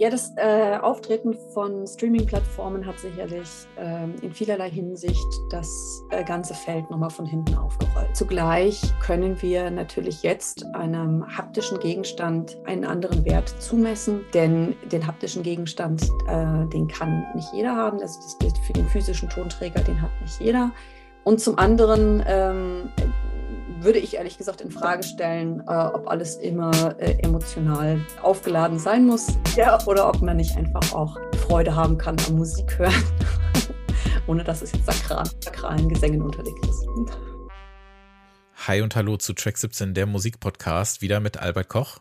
Ja, das äh, Auftreten von Streaming-Plattformen hat sicherlich ähm, in vielerlei Hinsicht das äh, ganze Feld nochmal von hinten aufgerollt. Zugleich können wir natürlich jetzt einem haptischen Gegenstand einen anderen Wert zumessen, denn den haptischen Gegenstand, äh, den kann nicht jeder haben. Das gilt für den physischen Tonträger, den hat nicht jeder. Und zum anderen ähm, würde ich ehrlich gesagt in Frage stellen, äh, ob alles immer äh, emotional aufgeladen sein muss ja, oder ob man nicht einfach auch Freude haben kann am Musik hören, ohne dass es jetzt sakral, sakralen Gesängen unterlegt ist. Hi und hallo zu Track 17, der Musikpodcast, wieder mit Albert Koch.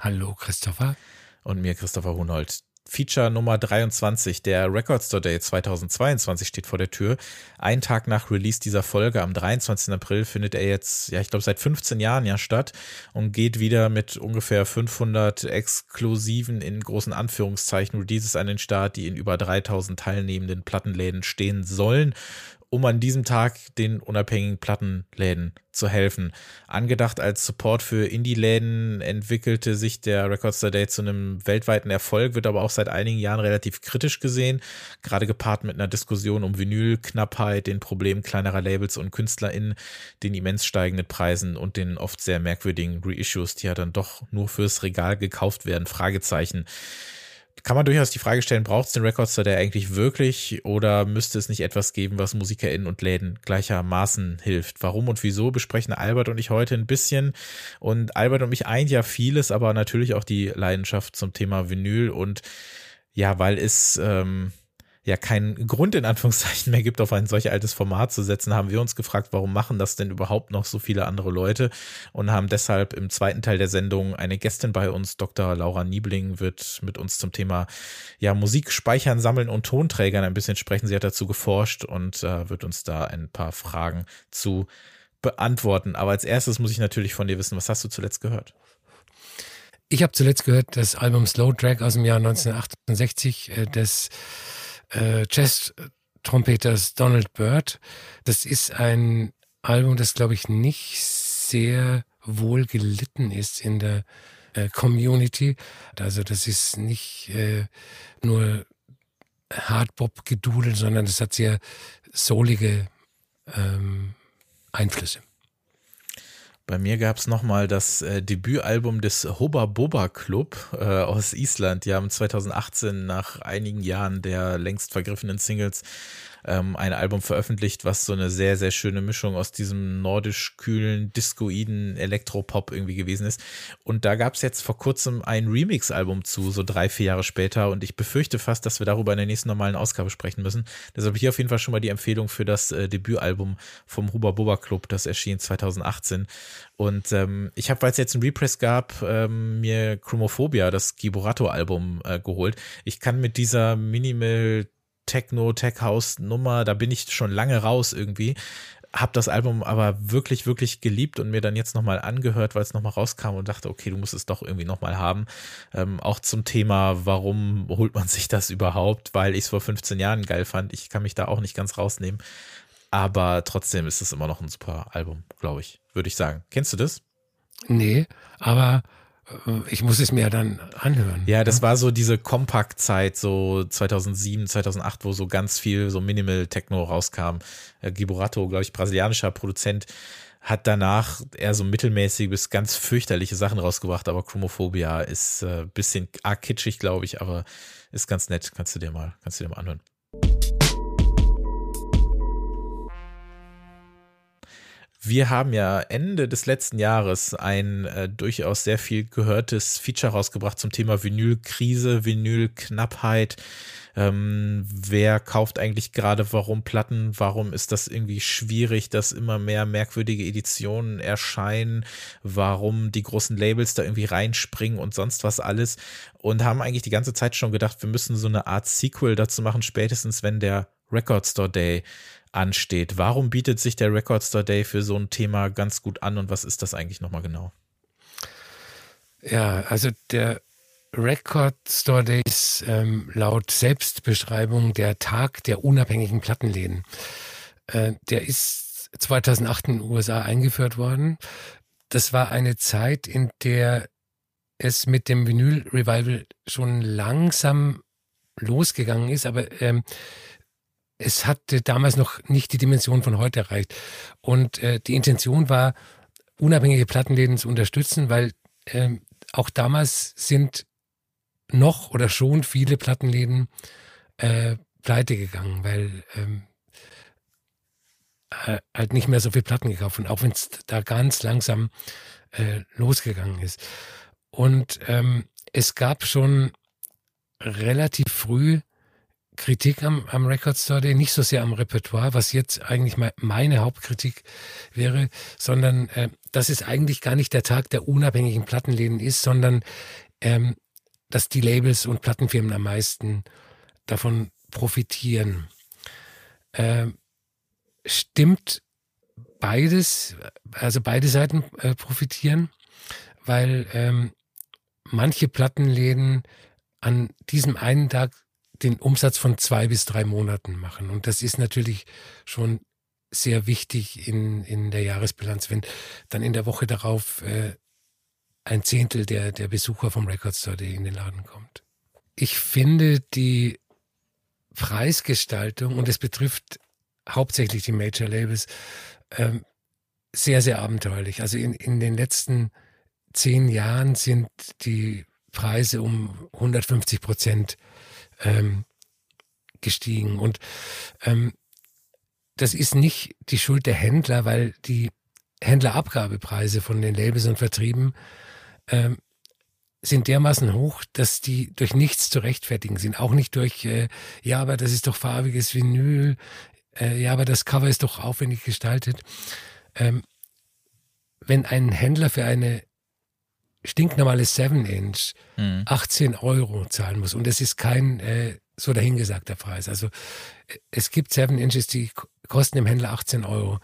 Hallo Christopher. Und mir Christopher Hunold. Feature Nummer 23, der Record Store Day 2022 steht vor der Tür. Ein Tag nach Release dieser Folge, am 23. April, findet er jetzt, ja, ich glaube, seit 15 Jahren ja statt und geht wieder mit ungefähr 500 exklusiven, in großen Anführungszeichen, Releases an den Start, die in über 3000 teilnehmenden Plattenläden stehen sollen um an diesem Tag den unabhängigen Plattenläden zu helfen. Angedacht als Support für Indie-Läden entwickelte sich der Records Day zu einem weltweiten Erfolg, wird aber auch seit einigen Jahren relativ kritisch gesehen, gerade gepaart mit einer Diskussion um Vinylknappheit, den Problemen kleinerer Labels und KünstlerInnen, den immens steigenden Preisen und den oft sehr merkwürdigen Reissues, die ja dann doch nur fürs Regal gekauft werden, Fragezeichen kann man durchaus die Frage stellen, braucht es den Record Store der eigentlich wirklich oder müsste es nicht etwas geben, was MusikerInnen und Läden gleichermaßen hilft? Warum und wieso besprechen Albert und ich heute ein bisschen und Albert und mich eint ja vieles, aber natürlich auch die Leidenschaft zum Thema Vinyl und ja, weil es ähm, ja keinen Grund in Anführungszeichen mehr gibt, auf ein solch altes Format zu setzen, haben wir uns gefragt, warum machen das denn überhaupt noch so viele andere Leute und haben deshalb im zweiten Teil der Sendung eine Gästin bei uns, Dr. Laura Niebling, wird mit uns zum Thema ja Musik speichern, sammeln und Tonträgern ein bisschen sprechen. Sie hat dazu geforscht und äh, wird uns da ein paar Fragen zu beantworten. Aber als erstes muss ich natürlich von dir wissen, was hast du zuletzt gehört? Ich habe zuletzt gehört das Album Slow Track aus dem Jahr 1968, äh, das äh, Jazz-Trompeters Donald Byrd. Das ist ein Album, das, glaube ich, nicht sehr wohl gelitten ist in der äh, Community. Also das ist nicht äh, nur Hardbop-Gedudel, sondern das hat sehr soulige ähm, Einflüsse. Bei mir gab es nochmal das äh, Debütalbum des Hoba Boba Club äh, aus Island. Die haben 2018 nach einigen Jahren der längst vergriffenen Singles ähm, ein Album veröffentlicht, was so eine sehr, sehr schöne Mischung aus diesem nordisch kühlen, discoiden Elektropop irgendwie gewesen ist. Und da gab es jetzt vor kurzem ein Remix-Album zu, so drei, vier Jahre später. Und ich befürchte fast, dass wir darüber in der nächsten normalen Ausgabe sprechen müssen. Deshalb hier auf jeden Fall schon mal die Empfehlung für das äh, Debütalbum vom Huba Boba Club, das erschien 2018. Und ähm, ich habe, weil es jetzt ein Repress gab, ähm, mir Chromophobia, das Giborato-Album, äh, geholt. Ich kann mit dieser Minimal Techno, Tech House Nummer, da bin ich schon lange raus irgendwie. Hab das Album aber wirklich, wirklich geliebt und mir dann jetzt nochmal angehört, weil es nochmal rauskam und dachte, okay, du musst es doch irgendwie nochmal haben. Ähm, auch zum Thema, warum holt man sich das überhaupt? Weil ich es vor 15 Jahren geil fand. Ich kann mich da auch nicht ganz rausnehmen. Aber trotzdem ist es immer noch ein super Album, glaube ich, würde ich sagen. Kennst du das? Nee, aber ich muss es mir dann anhören. Ja, das ja? war so diese Kompaktzeit, so 2007, 2008, wo so ganz viel so Minimal Techno rauskam. Äh, Giborato, glaube ich, brasilianischer Produzent, hat danach eher so mittelmäßig bis ganz fürchterliche Sachen rausgebracht, aber Chromophobia ist äh, bisschen arg kitschig, glaube ich, aber ist ganz nett. Kannst du dir mal, kannst du dir mal anhören. Wir haben ja Ende des letzten Jahres ein äh, durchaus sehr viel gehörtes Feature rausgebracht zum Thema Vinylkrise, Vinylknappheit. Ähm, wer kauft eigentlich gerade warum Platten? Warum ist das irgendwie schwierig, dass immer mehr merkwürdige Editionen erscheinen? Warum die großen Labels da irgendwie reinspringen und sonst was alles? Und haben eigentlich die ganze Zeit schon gedacht, wir müssen so eine Art Sequel dazu machen, spätestens wenn der Record Store Day ansteht. Warum bietet sich der Record Store Day für so ein Thema ganz gut an und was ist das eigentlich nochmal genau? Ja, also der Record Store Day ist ähm, laut Selbstbeschreibung der Tag der unabhängigen Plattenläden. Äh, der ist 2008 in den USA eingeführt worden. Das war eine Zeit, in der es mit dem Vinyl-Revival schon langsam losgegangen ist, aber ähm, es hatte damals noch nicht die Dimension von heute erreicht. Und äh, die Intention war, unabhängige Plattenläden zu unterstützen, weil ähm, auch damals sind noch oder schon viele Plattenläden äh, pleite gegangen, weil ähm, äh, halt nicht mehr so viel Platten gekauft und auch wenn es da ganz langsam äh, losgegangen ist. Und ähm, es gab schon relativ früh Kritik am, am Record Store Day, nicht so sehr am Repertoire, was jetzt eigentlich meine Hauptkritik wäre, sondern äh, dass es eigentlich gar nicht der Tag der unabhängigen Plattenläden ist, sondern ähm, dass die Labels und Plattenfirmen am meisten davon profitieren. Äh, stimmt beides, also beide Seiten äh, profitieren, weil ähm, manche Plattenläden an diesem einen Tag den Umsatz von zwei bis drei Monaten machen. Und das ist natürlich schon sehr wichtig in, in der Jahresbilanz, wenn dann in der Woche darauf äh, ein Zehntel der, der Besucher vom Record Store in den Laden kommt. Ich finde die Preisgestaltung, und es betrifft hauptsächlich die Major Labels, ähm, sehr, sehr abenteuerlich. Also in, in den letzten zehn Jahren sind die Preise um 150 Prozent ähm, gestiegen. Und ähm, das ist nicht die Schuld der Händler, weil die Händlerabgabepreise von den Labels und Vertrieben ähm, sind dermaßen hoch, dass die durch nichts zu rechtfertigen sind. Auch nicht durch, äh, ja, aber das ist doch farbiges Vinyl, äh, ja, aber das Cover ist doch aufwendig gestaltet. Ähm, wenn ein Händler für eine stinknormales 7-Inch mhm. 18 Euro zahlen muss. Und es ist kein äh, so dahingesagter Preis. Also äh, es gibt 7-Inches, die kosten dem Händler 18 Euro.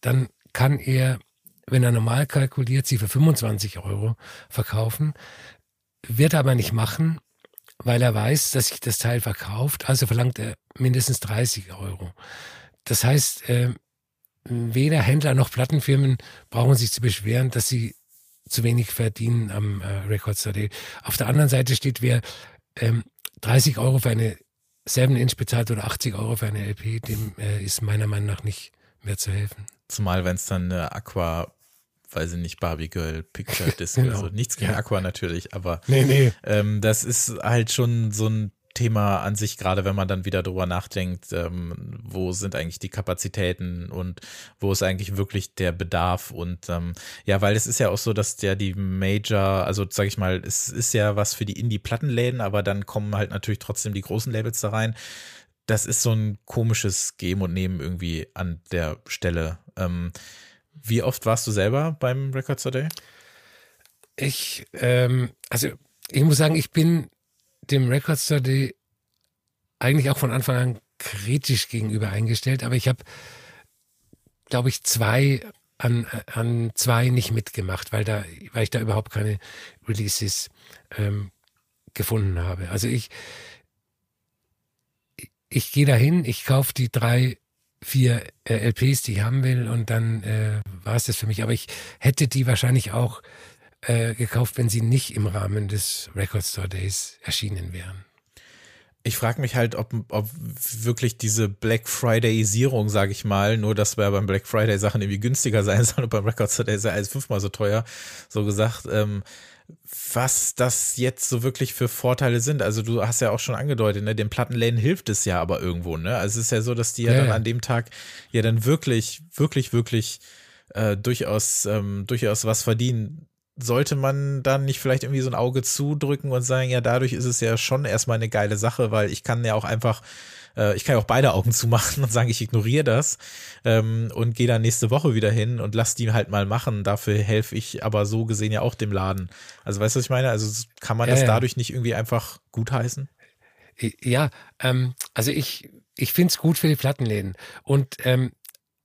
Dann kann er, wenn er normal kalkuliert, sie für 25 Euro verkaufen. Wird er aber nicht machen, weil er weiß, dass sich das Teil verkauft. Also verlangt er mindestens 30 Euro. Das heißt, äh, weder Händler noch Plattenfirmen brauchen sich zu beschweren, dass sie zu wenig verdienen am äh, Record Store Auf der anderen Seite steht, wer ähm, 30 Euro für eine 7-Inch bezahlt oder 80 Euro für eine LP, dem äh, ist meiner Meinung nach nicht mehr zu helfen. Zumal, wenn es dann eine Aqua weiß ich nicht, Barbie Girl Picture Disc genau. also nichts gegen ja. Aqua natürlich, aber nee, nee. Ähm, das ist halt schon so ein Thema an sich, gerade wenn man dann wieder drüber nachdenkt, ähm, wo sind eigentlich die Kapazitäten und wo ist eigentlich wirklich der Bedarf und ähm, ja, weil es ist ja auch so, dass der die Major, also sag ich mal, es ist ja was für die Indie-Plattenläden, aber dann kommen halt natürlich trotzdem die großen Labels da rein. Das ist so ein komisches Geben und Nehmen irgendwie an der Stelle. Ähm, wie oft warst du selber beim Record Store Day? Ich, ähm, also ich muss sagen, ich bin dem Record Study eigentlich auch von Anfang an kritisch gegenüber eingestellt, aber ich habe, glaube ich, zwei an, an zwei nicht mitgemacht, weil da, weil ich da überhaupt keine Releases ähm, gefunden habe. Also ich, ich gehe dahin, ich kaufe die drei, vier äh, LPs, die ich haben will, und dann äh, war es das für mich. Aber ich hätte die wahrscheinlich auch äh, gekauft, wenn sie nicht im Rahmen des Record Store Days erschienen wären. Ich frage mich halt, ob, ob wirklich diese Black Friday-Isierung, sage ich mal, nur dass wir beim Black Friday Sachen irgendwie günstiger sein sollen und beim Record Store Day ist ja alles fünfmal so teuer, so gesagt, ähm, was das jetzt so wirklich für Vorteile sind. Also du hast ja auch schon angedeutet, ne, den Plattenläden hilft es ja aber irgendwo, ne? Also es ist ja so, dass die ja, ja dann an dem Tag ja dann wirklich, wirklich, wirklich äh, durchaus, ähm, durchaus was verdienen sollte man dann nicht vielleicht irgendwie so ein Auge zudrücken und sagen, ja, dadurch ist es ja schon erstmal eine geile Sache, weil ich kann ja auch einfach, äh, ich kann ja auch beide Augen zumachen und sagen, ich ignoriere das ähm, und gehe dann nächste Woche wieder hin und lass die halt mal machen. Dafür helfe ich aber so gesehen ja auch dem Laden. Also weißt du, was ich meine? Also kann man ja, das ja. dadurch nicht irgendwie einfach gutheißen? Ja, ähm, also ich, ich finde es gut für die Plattenläden. Und ähm,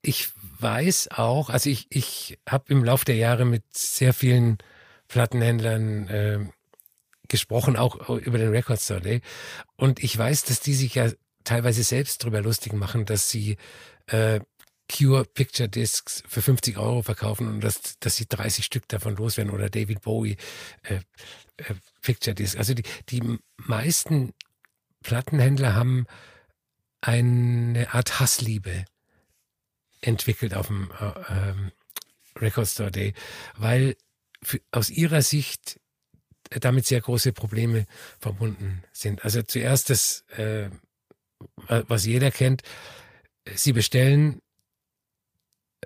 ich weiß auch, also ich, ich habe im Laufe der Jahre mit sehr vielen Plattenhändlern äh, gesprochen, auch über den Record Store Day. Und ich weiß, dass die sich ja teilweise selbst drüber lustig machen, dass sie äh, Cure Picture Discs für 50 Euro verkaufen und dass, dass sie 30 Stück davon loswerden oder David Bowie äh, äh, Picture Discs. Also die, die meisten Plattenhändler haben eine Art Hassliebe entwickelt auf dem äh, ähm, Record Store Day, weil für, aus ihrer Sicht damit sehr große Probleme verbunden sind. Also zuerst das, äh, was jeder kennt, sie bestellen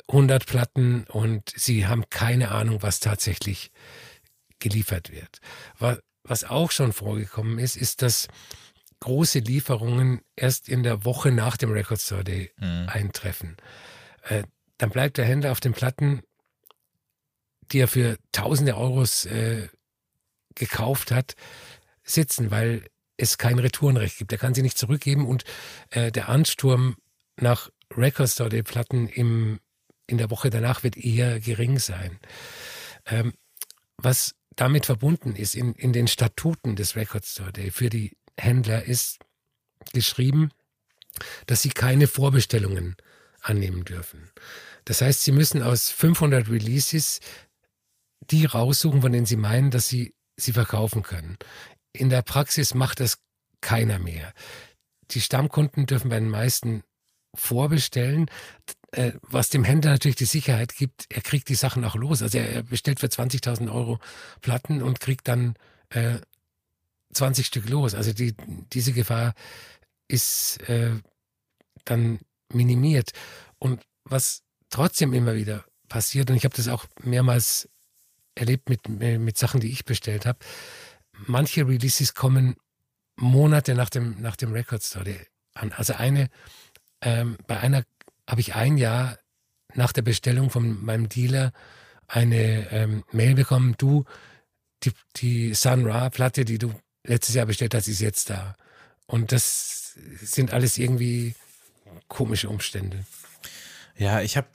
100 Platten und sie haben keine Ahnung, was tatsächlich geliefert wird. Was auch schon vorgekommen ist, ist, dass große Lieferungen erst in der Woche nach dem Record Store Day mhm. eintreffen. Äh, dann bleibt der Händler auf den Platten, die er für tausende Euros äh, gekauft hat, sitzen, weil es kein Retourenrecht gibt. Er kann sie nicht zurückgeben und äh, der Ansturm nach Record Store Day Platten im, in der Woche danach wird eher gering sein. Ähm, was damit verbunden ist in, in den Statuten des Record Store Day für die Händler ist geschrieben, dass sie keine Vorbestellungen annehmen dürfen. Das heißt, sie müssen aus 500 Releases die raussuchen, von denen sie meinen, dass sie sie verkaufen können. In der Praxis macht das keiner mehr. Die Stammkunden dürfen bei den meisten vorbestellen, äh, was dem Händler natürlich die Sicherheit gibt, er kriegt die Sachen auch los. Also er bestellt für 20.000 Euro Platten und kriegt dann äh, 20 Stück los. Also die, diese Gefahr ist äh, dann minimiert. Und was trotzdem immer wieder passiert, und ich habe das auch mehrmals erlebt mit, mit Sachen, die ich bestellt habe, manche Releases kommen Monate nach dem, nach dem Record Store an. Also eine, ähm, bei einer habe ich ein Jahr nach der Bestellung von meinem Dealer eine ähm, Mail bekommen, du, die, die Sun Ra Platte, die du letztes Jahr bestellt hast, ist jetzt da. Und das sind alles irgendwie komische Umstände. Ja, ich habe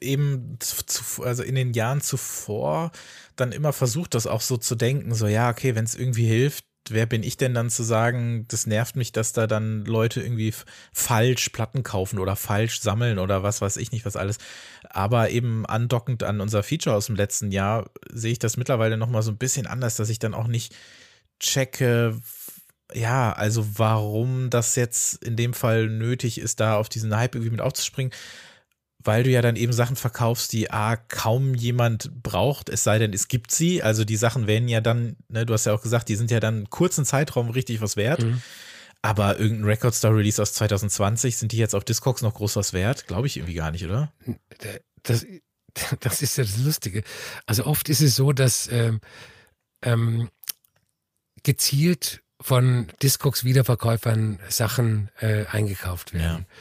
eben zu, also in den Jahren zuvor dann immer versucht, das auch so zu denken, so ja, okay, wenn es irgendwie hilft, wer bin ich denn dann zu sagen, das nervt mich, dass da dann Leute irgendwie falsch Platten kaufen oder falsch sammeln oder was weiß ich nicht, was alles. Aber eben andockend an unser Feature aus dem letzten Jahr sehe ich das mittlerweile nochmal so ein bisschen anders, dass ich dann auch nicht checke, ja, also warum das jetzt in dem Fall nötig ist, da auf diesen Hype irgendwie mit aufzuspringen weil du ja dann eben Sachen verkaufst, die A, kaum jemand braucht, es sei denn, es gibt sie. Also die Sachen werden ja dann, ne, du hast ja auch gesagt, die sind ja dann kurzen Zeitraum richtig was wert. Mhm. Aber irgendein Record Store Release aus 2020, sind die jetzt auf Discogs noch groß was wert? Glaube ich irgendwie gar nicht, oder? Das, das ist ja das Lustige. Also oft ist es so, dass ähm, ähm, gezielt von Discogs Wiederverkäufern Sachen äh, eingekauft werden. Ja.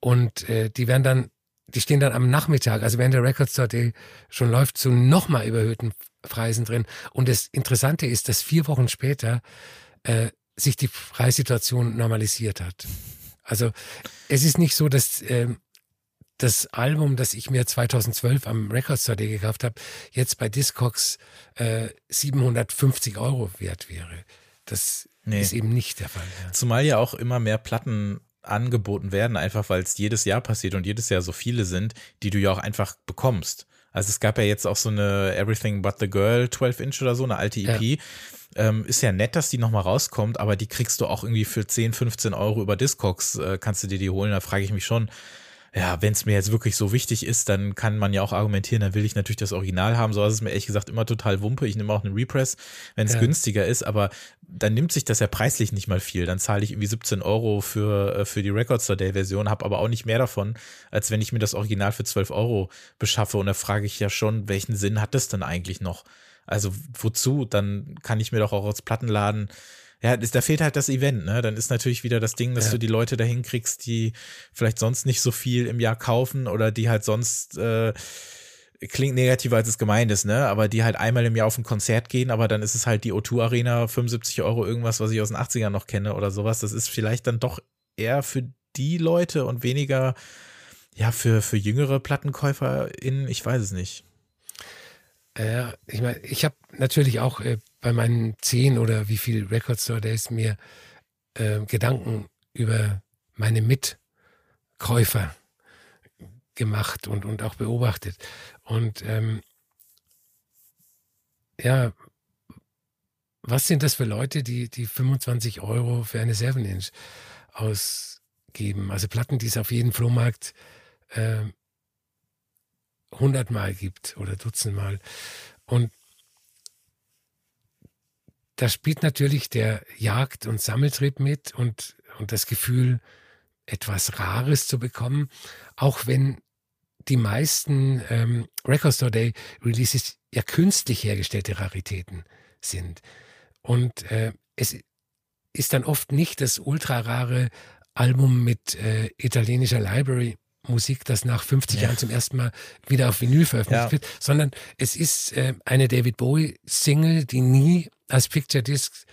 Und äh, die werden dann die stehen dann am Nachmittag, also während der Record Store Day schon läuft, zu nochmal überhöhten Preisen drin. Und das Interessante ist, dass vier Wochen später äh, sich die Preissituation normalisiert hat. Also es ist nicht so, dass äh, das Album, das ich mir 2012 am Record Store Day gekauft habe, jetzt bei Discogs äh, 750 Euro wert wäre. Das nee. ist eben nicht der Fall. Ja. Zumal ja auch immer mehr Platten angeboten werden, einfach weil es jedes Jahr passiert und jedes Jahr so viele sind, die du ja auch einfach bekommst. Also es gab ja jetzt auch so eine Everything But the Girl 12 Inch oder so, eine alte EP. Ja. Ähm, ist ja nett, dass die nochmal rauskommt, aber die kriegst du auch irgendwie für 10, 15 Euro über Discogs, äh, kannst du dir die holen. Da frage ich mich schon, ja, wenn es mir jetzt wirklich so wichtig ist, dann kann man ja auch argumentieren, dann will ich natürlich das Original haben. So ist es mir ehrlich gesagt immer total Wumpe. Ich nehme auch einen Repress, wenn es ja. günstiger ist, aber dann nimmt sich das ja preislich nicht mal viel. Dann zahle ich irgendwie 17 Euro für, äh, für die Record Store Day Version, habe aber auch nicht mehr davon, als wenn ich mir das Original für 12 Euro beschaffe. Und da frage ich ja schon, welchen Sinn hat das denn eigentlich noch? Also wozu? Dann kann ich mir doch auch als Plattenladen ja, da fehlt halt das Event, ne? Dann ist natürlich wieder das Ding, dass ja. du die Leute dahin kriegst, die vielleicht sonst nicht so viel im Jahr kaufen oder die halt sonst äh, klingt negativer als es gemeint ist, ne? Aber die halt einmal im Jahr auf ein Konzert gehen, aber dann ist es halt die O2 Arena, 75 Euro irgendwas, was ich aus den 80ern noch kenne oder sowas. Das ist vielleicht dann doch eher für die Leute und weniger ja für, für jüngere PlattenkäuferInnen, ich weiß es nicht. Ja, ich meine, ich habe natürlich auch äh, bei meinen zehn oder wie viel Record Store Days mir äh, Gedanken über meine Mitkäufer gemacht und, und auch beobachtet. Und ähm, ja, was sind das für Leute, die, die 25 Euro für eine 7-Inch ausgeben? Also Platten, die es auf jedem Flohmarkt äh, 100 Mal gibt oder Dutzend Mal. Und da spielt natürlich der Jagd- und Sammeltrieb mit und, und das Gefühl, etwas Rares zu bekommen, auch wenn die meisten ähm, Record Store Day Releases ja künstlich hergestellte Raritäten sind. Und äh, es ist dann oft nicht das ultra rare Album mit äh, italienischer Library Musik, das nach 50 ja. Jahren zum ersten Mal wieder auf Vinyl veröffentlicht ja. wird, sondern es ist äh, eine David Bowie Single, die nie als Picture Disc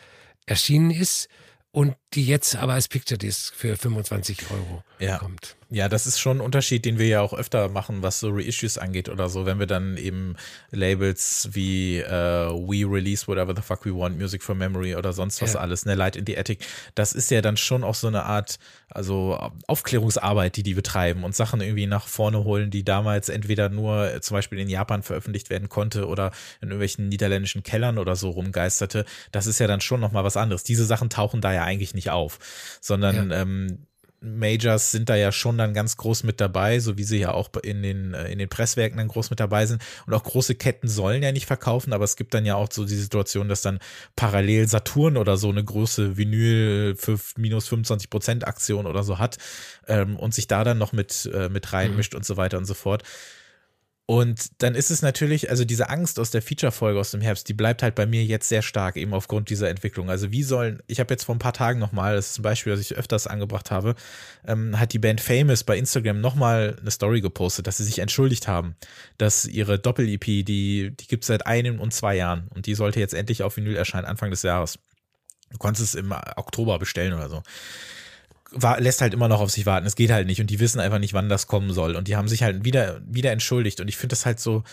erschienen ist und die jetzt aber als Picture Disc für 25 Euro ja. kommt. Ja, das ist schon ein Unterschied, den wir ja auch öfter machen, was so Reissues angeht oder so, wenn wir dann eben Labels wie äh, We Release Whatever the Fuck We Want, Music from Memory oder sonst was ja. alles, ne, Light in the Attic, das ist ja dann schon auch so eine Art, also Aufklärungsarbeit, die die betreiben und Sachen irgendwie nach vorne holen, die damals entweder nur zum Beispiel in Japan veröffentlicht werden konnte oder in irgendwelchen niederländischen Kellern oder so rumgeisterte. Das ist ja dann schon nochmal was anderes. Diese Sachen tauchen da ja eigentlich nicht auf, sondern ja. ähm, Majors sind da ja schon dann ganz groß mit dabei, so wie sie ja auch in den, äh, in den Presswerken dann groß mit dabei sind. Und auch große Ketten sollen ja nicht verkaufen, aber es gibt dann ja auch so die Situation, dass dann parallel Saturn oder so eine große Vinyl für minus 25 Prozent Aktion oder so hat ähm, und sich da dann noch mit, äh, mit reinmischt mhm. und so weiter und so fort. Und dann ist es natürlich, also diese Angst aus der Feature-Folge aus dem Herbst, die bleibt halt bei mir jetzt sehr stark, eben aufgrund dieser Entwicklung. Also wie sollen, ich habe jetzt vor ein paar Tagen nochmal, das ist ein Beispiel, das ich öfters angebracht habe, ähm, hat die Band Famous bei Instagram nochmal eine Story gepostet, dass sie sich entschuldigt haben, dass ihre Doppel-EP, die, die gibt es seit einem und zwei Jahren und die sollte jetzt endlich auf Vinyl erscheinen, Anfang des Jahres. Du konntest es im Oktober bestellen oder so lässt halt immer noch auf sich warten. Es geht halt nicht und die wissen einfach nicht, wann das kommen soll. Und die haben sich halt wieder, wieder entschuldigt. Und ich finde das halt so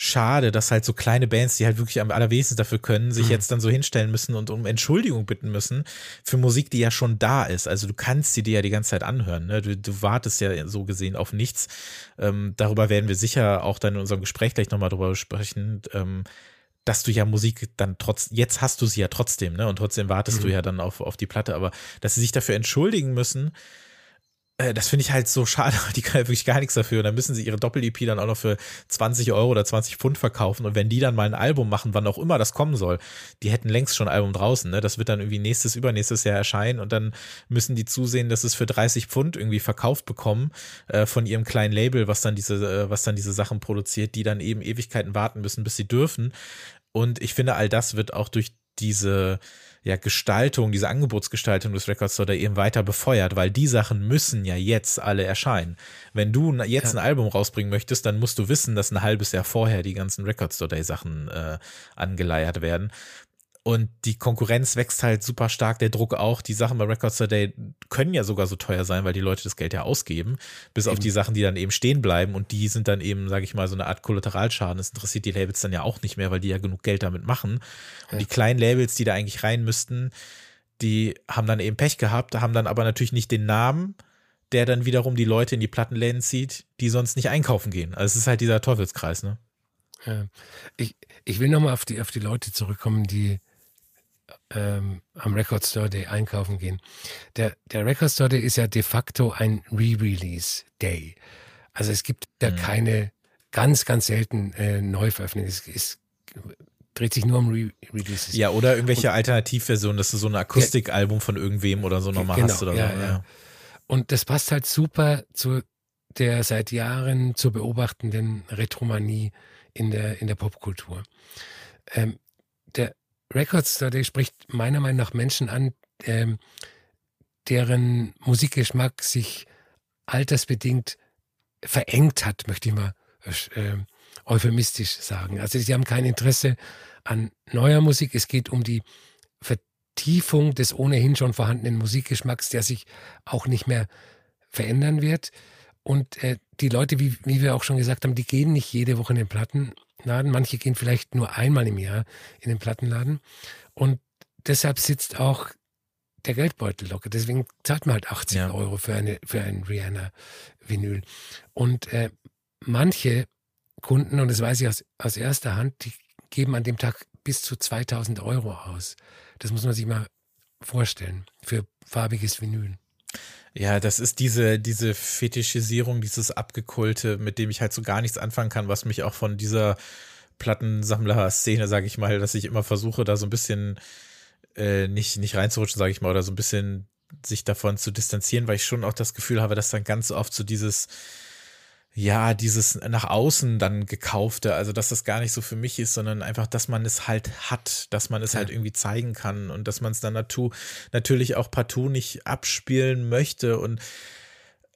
schade, dass halt so kleine Bands, die halt wirklich am allerwenigsten dafür können, sich mhm. jetzt dann so hinstellen müssen und um Entschuldigung bitten müssen für Musik, die ja schon da ist. Also du kannst sie dir ja die ganze Zeit anhören. Ne? Du, du wartest ja so gesehen auf nichts. Ähm, darüber werden wir sicher auch dann in unserem Gespräch gleich nochmal drüber sprechen. Ähm, dass du ja Musik dann trotz, jetzt hast du sie ja trotzdem, ne? Und trotzdem wartest mhm. du ja dann auf, auf die Platte, aber dass sie sich dafür entschuldigen müssen, äh, das finde ich halt so schade, die können ja wirklich gar nichts dafür. Und dann müssen sie ihre Doppel-EP dann auch noch für 20 Euro oder 20 Pfund verkaufen. Und wenn die dann mal ein Album machen, wann auch immer das kommen soll, die hätten längst schon ein Album draußen, ne? Das wird dann irgendwie nächstes, übernächstes Jahr erscheinen und dann müssen die zusehen, dass es für 30 Pfund irgendwie verkauft bekommen äh, von ihrem kleinen Label, was dann diese, äh, was dann diese Sachen produziert, die dann eben Ewigkeiten warten müssen, bis sie dürfen. Und ich finde, all das wird auch durch diese ja, Gestaltung, diese Angebotsgestaltung des Record Store eben weiter befeuert, weil die Sachen müssen ja jetzt alle erscheinen. Wenn du jetzt ja. ein Album rausbringen möchtest, dann musst du wissen, dass ein halbes Jahr vorher die ganzen Record Store Day Sachen äh, angeleiert werden. Und die Konkurrenz wächst halt super stark, der Druck auch. Die Sachen bei Records Today können ja sogar so teuer sein, weil die Leute das Geld ja ausgeben, bis eben. auf die Sachen, die dann eben stehen bleiben. Und die sind dann eben, sage ich mal, so eine Art Kollateralschaden. Das interessiert die Labels dann ja auch nicht mehr, weil die ja genug Geld damit machen. Und ja. die kleinen Labels, die da eigentlich rein müssten, die haben dann eben Pech gehabt, haben dann aber natürlich nicht den Namen, der dann wiederum die Leute in die Plattenläden zieht, die sonst nicht einkaufen gehen. Also es ist halt dieser Teufelskreis, ne? Ja. Ich, ich will nochmal auf die, auf die Leute zurückkommen, die ähm, am Record Store Day einkaufen gehen. Der, der Record Store Day ist ja de facto ein Re-Release Day. Also es gibt ja mhm. keine ganz, ganz selten äh, Neuveröffentlichungen. Es, es dreht sich nur um Re-Releases. Ja, oder irgendwelche Alternativversionen, dass du so ein Akustikalbum von irgendwem oder so nochmal genau, hast oder ja, so. Ja. Und das passt halt super zu der seit Jahren zu beobachtenden Retromanie in der, in der Popkultur. Ähm, der Records Study spricht meiner Meinung nach Menschen an, ähm, deren Musikgeschmack sich altersbedingt verengt hat, möchte ich mal äh, euphemistisch sagen. Also sie haben kein Interesse an neuer Musik. Es geht um die Vertiefung des ohnehin schon vorhandenen Musikgeschmacks, der sich auch nicht mehr verändern wird. Und äh, die Leute, wie, wie wir auch schon gesagt haben, die gehen nicht jede Woche in den Platten, Plattenladen. Manche gehen vielleicht nur einmal im Jahr in den Plattenladen. Und deshalb sitzt auch der Geldbeutel lockert. Deswegen zahlt man halt 80 ja. Euro für, eine, für ein Rihanna-Vinyl. Und äh, manche Kunden, und das weiß ich aus, aus erster Hand, die geben an dem Tag bis zu 2000 Euro aus. Das muss man sich mal vorstellen für farbiges Vinyl. Ja, das ist diese, diese Fetischisierung, dieses Abgekulte, mit dem ich halt so gar nichts anfangen kann, was mich auch von dieser Plattensammler-Szene, sage ich mal, dass ich immer versuche, da so ein bisschen äh, nicht, nicht reinzurutschen, sage ich mal, oder so ein bisschen sich davon zu distanzieren, weil ich schon auch das Gefühl habe, dass dann ganz oft so dieses ja, dieses nach außen dann gekaufte, also dass das gar nicht so für mich ist, sondern einfach, dass man es halt hat, dass man es ja. halt irgendwie zeigen kann und dass man es dann natürlich auch partout nicht abspielen möchte und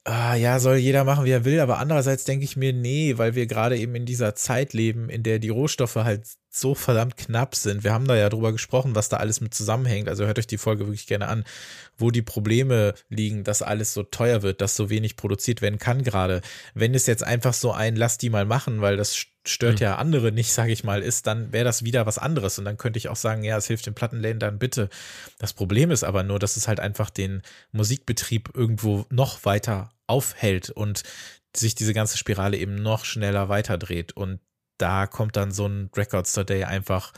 ah, ja, soll jeder machen, wie er will, aber andererseits denke ich mir, nee, weil wir gerade eben in dieser Zeit leben, in der die Rohstoffe halt so verdammt knapp sind. Wir haben da ja drüber gesprochen, was da alles mit zusammenhängt. Also hört euch die Folge wirklich gerne an, wo die Probleme liegen, dass alles so teuer wird, dass so wenig produziert werden kann gerade. Wenn es jetzt einfach so ein Lass die mal machen, weil das stört mhm. ja andere nicht, sage ich mal, ist, dann wäre das wieder was anderes. Und dann könnte ich auch sagen, ja, es hilft den Plattenläden dann bitte. Das Problem ist aber nur, dass es halt einfach den Musikbetrieb irgendwo noch weiter aufhält und sich diese ganze Spirale eben noch schneller weiterdreht. Und da kommt dann so ein Record Store Day einfach,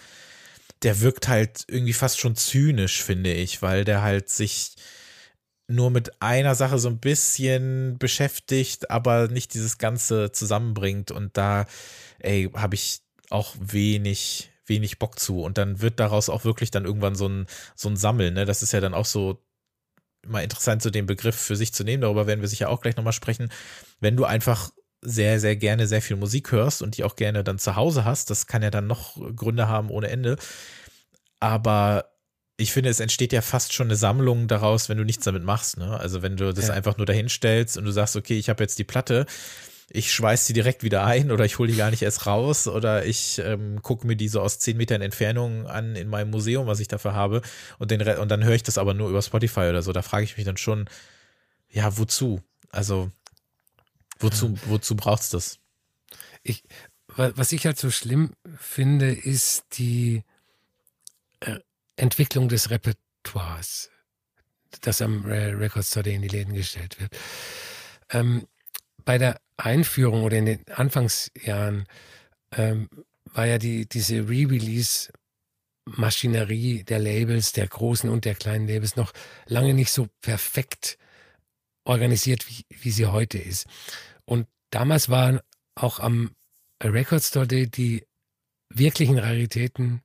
der wirkt halt irgendwie fast schon zynisch, finde ich, weil der halt sich nur mit einer Sache so ein bisschen beschäftigt, aber nicht dieses Ganze zusammenbringt. Und da, ey, habe ich auch wenig, wenig Bock zu. Und dann wird daraus auch wirklich dann irgendwann so ein, so ein Sammeln. Ne? Das ist ja dann auch so mal interessant, so den Begriff für sich zu nehmen. Darüber werden wir sicher auch gleich nochmal sprechen. Wenn du einfach sehr, sehr gerne sehr viel Musik hörst und die auch gerne dann zu Hause hast, das kann ja dann noch Gründe haben ohne Ende. Aber ich finde, es entsteht ja fast schon eine Sammlung daraus, wenn du nichts damit machst. Ne? Also wenn du das ja. einfach nur dahin stellst und du sagst, okay, ich habe jetzt die Platte, ich schweiß sie direkt wieder ein oder ich hole die gar nicht erst raus oder ich ähm, gucke mir die so aus zehn Metern Entfernung an in meinem Museum, was ich dafür habe und, den, und dann höre ich das aber nur über Spotify oder so. Da frage ich mich dann schon, ja, wozu? Also Wozu, wozu braucht's das? Ich, was ich halt so schlimm finde, ist die äh, Entwicklung des Repertoires, das am Record Store in die Läden gestellt wird. Ähm, bei der Einführung oder in den Anfangsjahren ähm, war ja die, diese Re-Release Maschinerie der Labels, der großen und der kleinen Labels noch lange nicht so perfekt organisiert, wie, wie sie heute ist. Und damals waren auch am Record Store Day die wirklichen Raritäten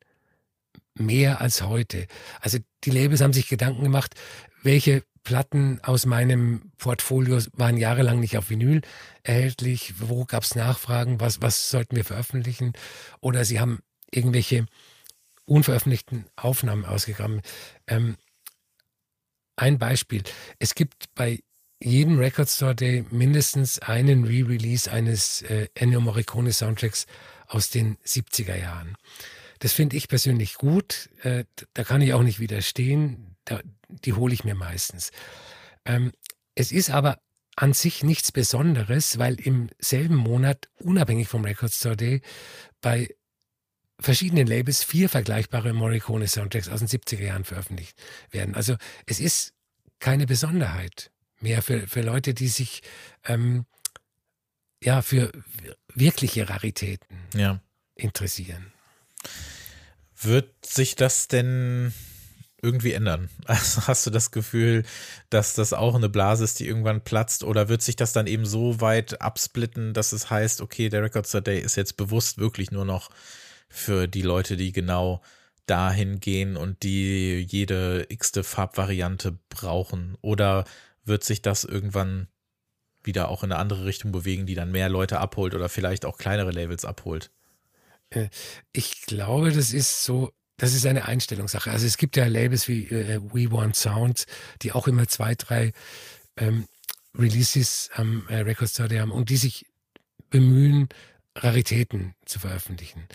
mehr als heute. Also die Labels haben sich Gedanken gemacht, welche Platten aus meinem Portfolio waren jahrelang nicht auf Vinyl erhältlich, wo gab es Nachfragen, was, was sollten wir veröffentlichen? Oder sie haben irgendwelche unveröffentlichten Aufnahmen ausgegraben. Ähm, ein Beispiel. Es gibt bei jeden Record Store Day mindestens einen Re-Release eines äh, Ennio Morricone Soundtracks aus den 70er Jahren. Das finde ich persönlich gut. Äh, da kann ich auch nicht widerstehen. Da, die hole ich mir meistens. Ähm, es ist aber an sich nichts Besonderes, weil im selben Monat, unabhängig vom Record Store Day, bei verschiedenen Labels vier vergleichbare Morricone Soundtracks aus den 70er Jahren veröffentlicht werden. Also es ist keine Besonderheit mehr für, für Leute, die sich ähm, ja für wirkliche Raritäten ja. interessieren. Wird sich das denn irgendwie ändern? Also hast du das Gefühl, dass das auch eine Blase ist, die irgendwann platzt? Oder wird sich das dann eben so weit absplitten, dass es heißt, okay, der Records Day ist jetzt bewusst wirklich nur noch für die Leute, die genau dahin gehen und die jede x-te Farbvariante brauchen? Oder wird sich das irgendwann wieder auch in eine andere Richtung bewegen, die dann mehr Leute abholt oder vielleicht auch kleinere Labels abholt? Äh, ich glaube, das ist so, das ist eine Einstellungssache. Also es gibt ja Labels wie äh, We Want Sound, die auch immer zwei, drei ähm, Releases am äh, Record Store haben und die sich bemühen, Raritäten zu veröffentlichen.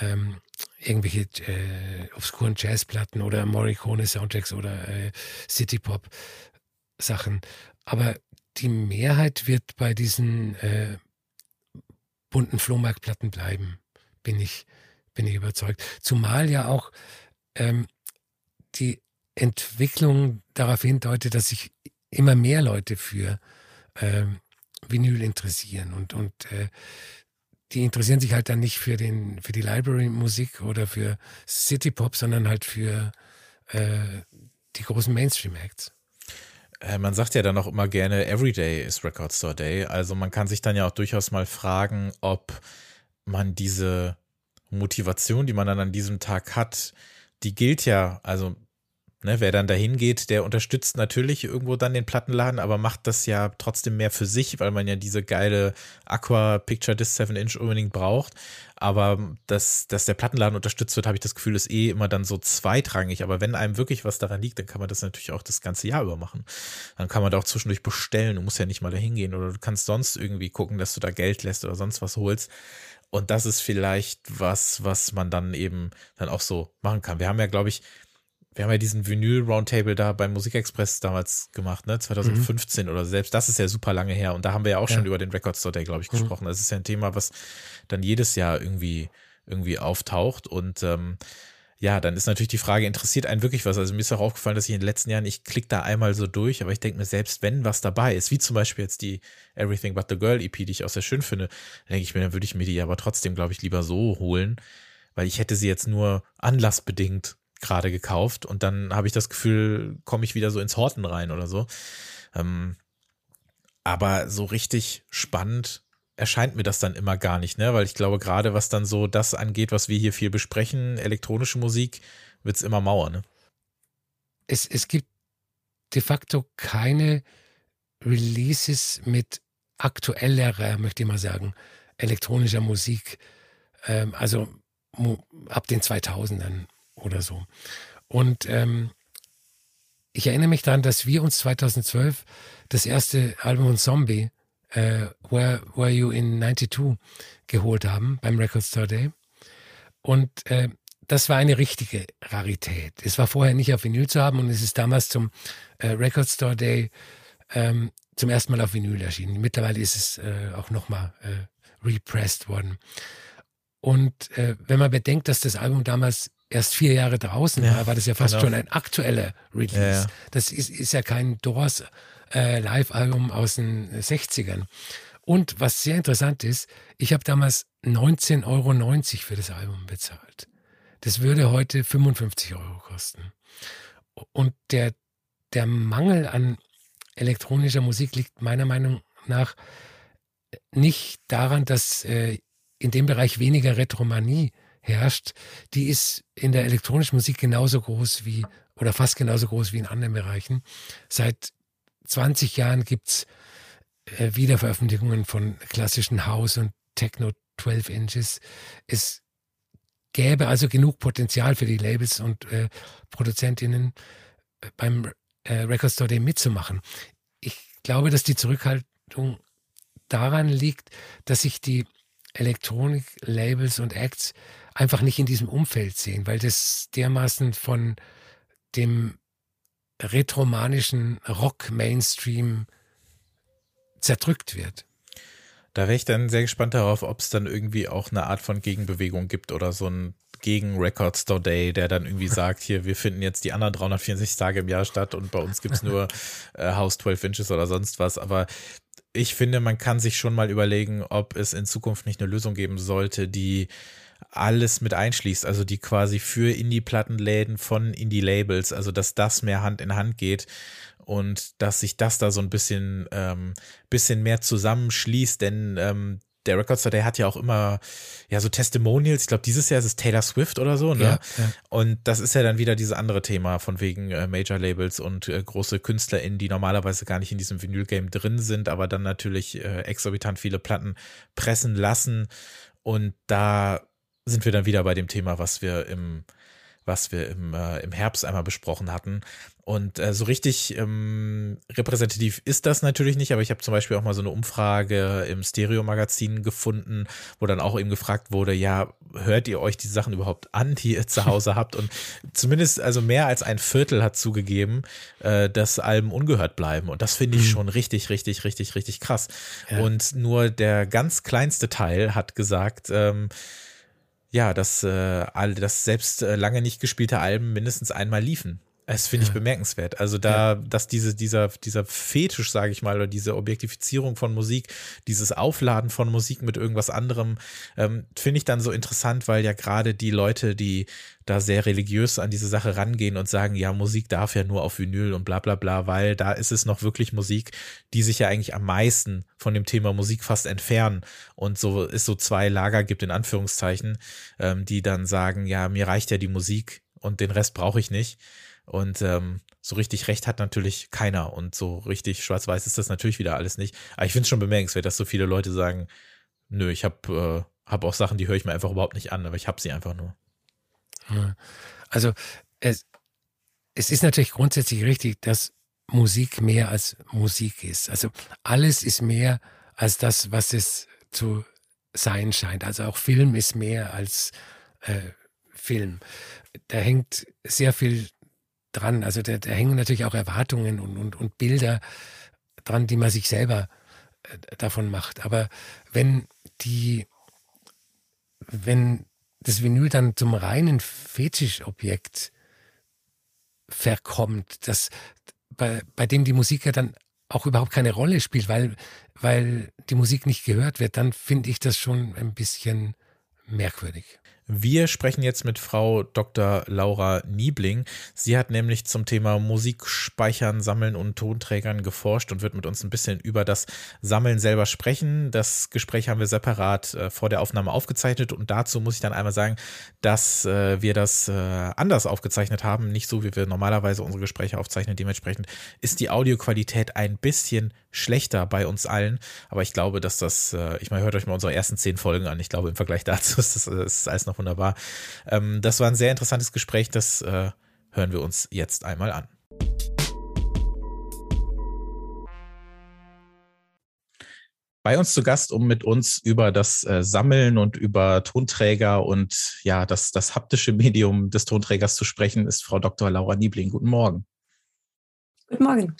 Ähm, irgendwelche äh, obskuren Jazzplatten oder Morricone Soundtracks oder äh, City Pop. Sachen. Aber die Mehrheit wird bei diesen äh, bunten Flohmarktplatten bleiben, bin ich, bin ich überzeugt. Zumal ja auch ähm, die Entwicklung darauf hindeutet, dass sich immer mehr Leute für äh, Vinyl interessieren und, und äh, die interessieren sich halt dann nicht für den für die Library-Musik oder für City Pop, sondern halt für äh, die großen Mainstream-Acts. Äh, man sagt ja dann auch immer gerne, Everyday is Record Store Day. Also man kann sich dann ja auch durchaus mal fragen, ob man diese Motivation, die man dann an diesem Tag hat, die gilt ja, also Ne, wer dann dahin geht, der unterstützt natürlich irgendwo dann den Plattenladen, aber macht das ja trotzdem mehr für sich, weil man ja diese geile Aqua Picture Disc 7 Inch unbedingt braucht. Aber dass, dass der Plattenladen unterstützt wird, habe ich das Gefühl, ist eh immer dann so zweitrangig. Aber wenn einem wirklich was daran liegt, dann kann man das natürlich auch das ganze Jahr über machen. Dann kann man da auch zwischendurch bestellen. Du musst ja nicht mal dahin gehen oder du kannst sonst irgendwie gucken, dass du da Geld lässt oder sonst was holst. Und das ist vielleicht was, was man dann eben dann auch so machen kann. Wir haben ja, glaube ich, wir haben ja diesen Vinyl-Roundtable da beim Musikexpress damals gemacht, ne? 2015 mhm. oder selbst das ist ja super lange her. Und da haben wir ja auch ja. schon über den Record Store Day, glaube ich, mhm. gesprochen. Das ist ja ein Thema, was dann jedes Jahr irgendwie, irgendwie auftaucht. Und ähm, ja, dann ist natürlich die Frage, interessiert einen wirklich was? Also mir ist auch aufgefallen, dass ich in den letzten Jahren, ich klicke da einmal so durch, aber ich denke mir, selbst wenn was dabei ist, wie zum Beispiel jetzt die Everything But the Girl EP, die ich auch sehr schön finde, denke ich mir, dann würde ich mir die aber trotzdem, glaube ich, lieber so holen, weil ich hätte sie jetzt nur anlassbedingt gerade gekauft und dann habe ich das Gefühl, komme ich wieder so ins Horten rein oder so. Ähm, aber so richtig spannend erscheint mir das dann immer gar nicht, ne? Weil ich glaube, gerade was dann so das angeht, was wir hier viel besprechen, elektronische Musik, wird es immer Mauer, ne? Es, es gibt de facto keine Releases mit aktuellerer, möchte ich mal sagen, elektronischer Musik. Ähm, also ab den 2000ern oder so. Und ähm, ich erinnere mich daran, dass wir uns 2012 das erste Album von Zombie, äh, Where Were You in 92, geholt haben beim Record Store Day. Und äh, das war eine richtige Rarität. Es war vorher nicht auf Vinyl zu haben und es ist damals zum äh, Record Store Day ähm, zum ersten Mal auf Vinyl erschienen. Mittlerweile ist es äh, auch nochmal äh, repressed worden. Und äh, wenn man bedenkt, dass das Album damals erst vier Jahre draußen ja, war, war das ja fast genau. schon ein aktueller Release. Ja. Das ist, ist ja kein Doors äh, Live-Album aus den 60ern. Und was sehr interessant ist, ich habe damals 19,90 Euro für das Album bezahlt. Das würde heute 55 Euro kosten. Und der, der Mangel an elektronischer Musik liegt meiner Meinung nach nicht daran, dass äh, in dem Bereich weniger Retromanie herrscht, die ist in der elektronischen Musik genauso groß wie oder fast genauso groß wie in anderen Bereichen. Seit 20 Jahren gibt's äh, Wiederveröffentlichungen von klassischen House und Techno 12 Inches. Es gäbe also genug Potenzial für die Labels und äh, Produzentinnen äh, beim äh, Record Store Day mitzumachen. Ich glaube, dass die Zurückhaltung daran liegt, dass sich die Elektronik-Labels und Acts einfach nicht in diesem Umfeld sehen, weil das dermaßen von dem retromanischen Rock-Mainstream zerdrückt wird. Da wäre ich dann sehr gespannt darauf, ob es dann irgendwie auch eine Art von Gegenbewegung gibt oder so ein gegen Record Store Day, der dann irgendwie sagt, hier, wir finden jetzt die anderen 364 Tage im Jahr statt und bei uns gibt es nur äh, House 12 Inches oder sonst was. Aber ich finde, man kann sich schon mal überlegen, ob es in Zukunft nicht eine Lösung geben sollte, die alles mit einschließt, also die quasi für Indie-Plattenläden von Indie-Labels, also dass das mehr Hand in Hand geht und dass sich das da so ein bisschen, ähm, bisschen mehr zusammenschließt, denn ähm, der Record Store, der hat ja auch immer ja so Testimonials. Ich glaube, dieses Jahr ist es Taylor Swift oder so, ne? Ja, ja. Und das ist ja dann wieder dieses andere Thema von wegen äh, Major Labels und äh, große KünstlerInnen, die normalerweise gar nicht in diesem Vinyl-Game drin sind, aber dann natürlich äh, exorbitant viele Platten pressen lassen. Und da sind wir dann wieder bei dem Thema, was wir im was wir im, äh, im Herbst einmal besprochen hatten. Und äh, so richtig ähm, repräsentativ ist das natürlich nicht, aber ich habe zum Beispiel auch mal so eine Umfrage im Stereo-Magazin gefunden, wo dann auch eben gefragt wurde, ja, hört ihr euch die Sachen überhaupt an, die ihr zu Hause habt? Und zumindest, also mehr als ein Viertel hat zugegeben, äh, dass Alben ungehört bleiben. Und das finde ich mhm. schon richtig, richtig, richtig, richtig krass. Ja. Und nur der ganz kleinste Teil hat gesagt, ähm, ja, dass, äh, dass selbst äh, lange nicht gespielte Alben mindestens einmal liefen Das finde ich bemerkenswert. Also da, ja. dass diese, dieser, dieser Fetisch, sage ich mal, oder diese Objektifizierung von Musik, dieses Aufladen von Musik mit irgendwas anderem, ähm, finde ich dann so interessant, weil ja gerade die Leute, die da sehr religiös an diese Sache rangehen und sagen, ja, Musik darf ja nur auf Vinyl und bla bla bla, weil da ist es noch wirklich Musik, die sich ja eigentlich am meisten von dem Thema Musik fast entfernen und so es so zwei Lager gibt, in Anführungszeichen, ähm, die dann sagen, ja, mir reicht ja die Musik und den Rest brauche ich nicht. Und ähm, so richtig recht hat natürlich keiner. Und so richtig schwarz-weiß ist das natürlich wieder alles nicht. Aber ich finde es schon bemerkenswert, dass so viele Leute sagen, nö, ich habe äh, hab auch Sachen, die höre ich mir einfach überhaupt nicht an, aber ich habe sie einfach nur. Also es, es ist natürlich grundsätzlich richtig, dass Musik mehr als Musik ist. Also alles ist mehr als das, was es zu sein scheint. Also auch Film ist mehr als äh, Film. Da hängt sehr viel dran. Also da, da hängen natürlich auch Erwartungen und, und, und Bilder dran, die man sich selber äh, davon macht. Aber wenn die, wenn das Vinyl dann zum reinen Fetischobjekt verkommt, das, bei, bei dem die Musik ja dann auch überhaupt keine Rolle spielt, weil, weil die Musik nicht gehört wird, dann finde ich das schon ein bisschen merkwürdig. Wir sprechen jetzt mit Frau Dr. Laura Niebling. Sie hat nämlich zum Thema Musikspeichern, Sammeln und Tonträgern geforscht und wird mit uns ein bisschen über das Sammeln selber sprechen. Das Gespräch haben wir separat äh, vor der Aufnahme aufgezeichnet und dazu muss ich dann einmal sagen, dass äh, wir das äh, anders aufgezeichnet haben, nicht so wie wir normalerweise unsere Gespräche aufzeichnen. Dementsprechend ist die Audioqualität ein bisschen schlechter bei uns allen. Aber ich glaube, dass das, äh, ich meine, hört euch mal unsere ersten zehn Folgen an. Ich glaube, im Vergleich dazu ist das, ist alles noch wunderbar. Ähm, das war ein sehr interessantes Gespräch. Das äh, hören wir uns jetzt einmal an. bei uns zu Gast, um mit uns über das äh, Sammeln und über Tonträger und ja, das, das haptische Medium des Tonträgers zu sprechen, ist Frau Dr. Laura Niebling. Guten Morgen. Guten Morgen.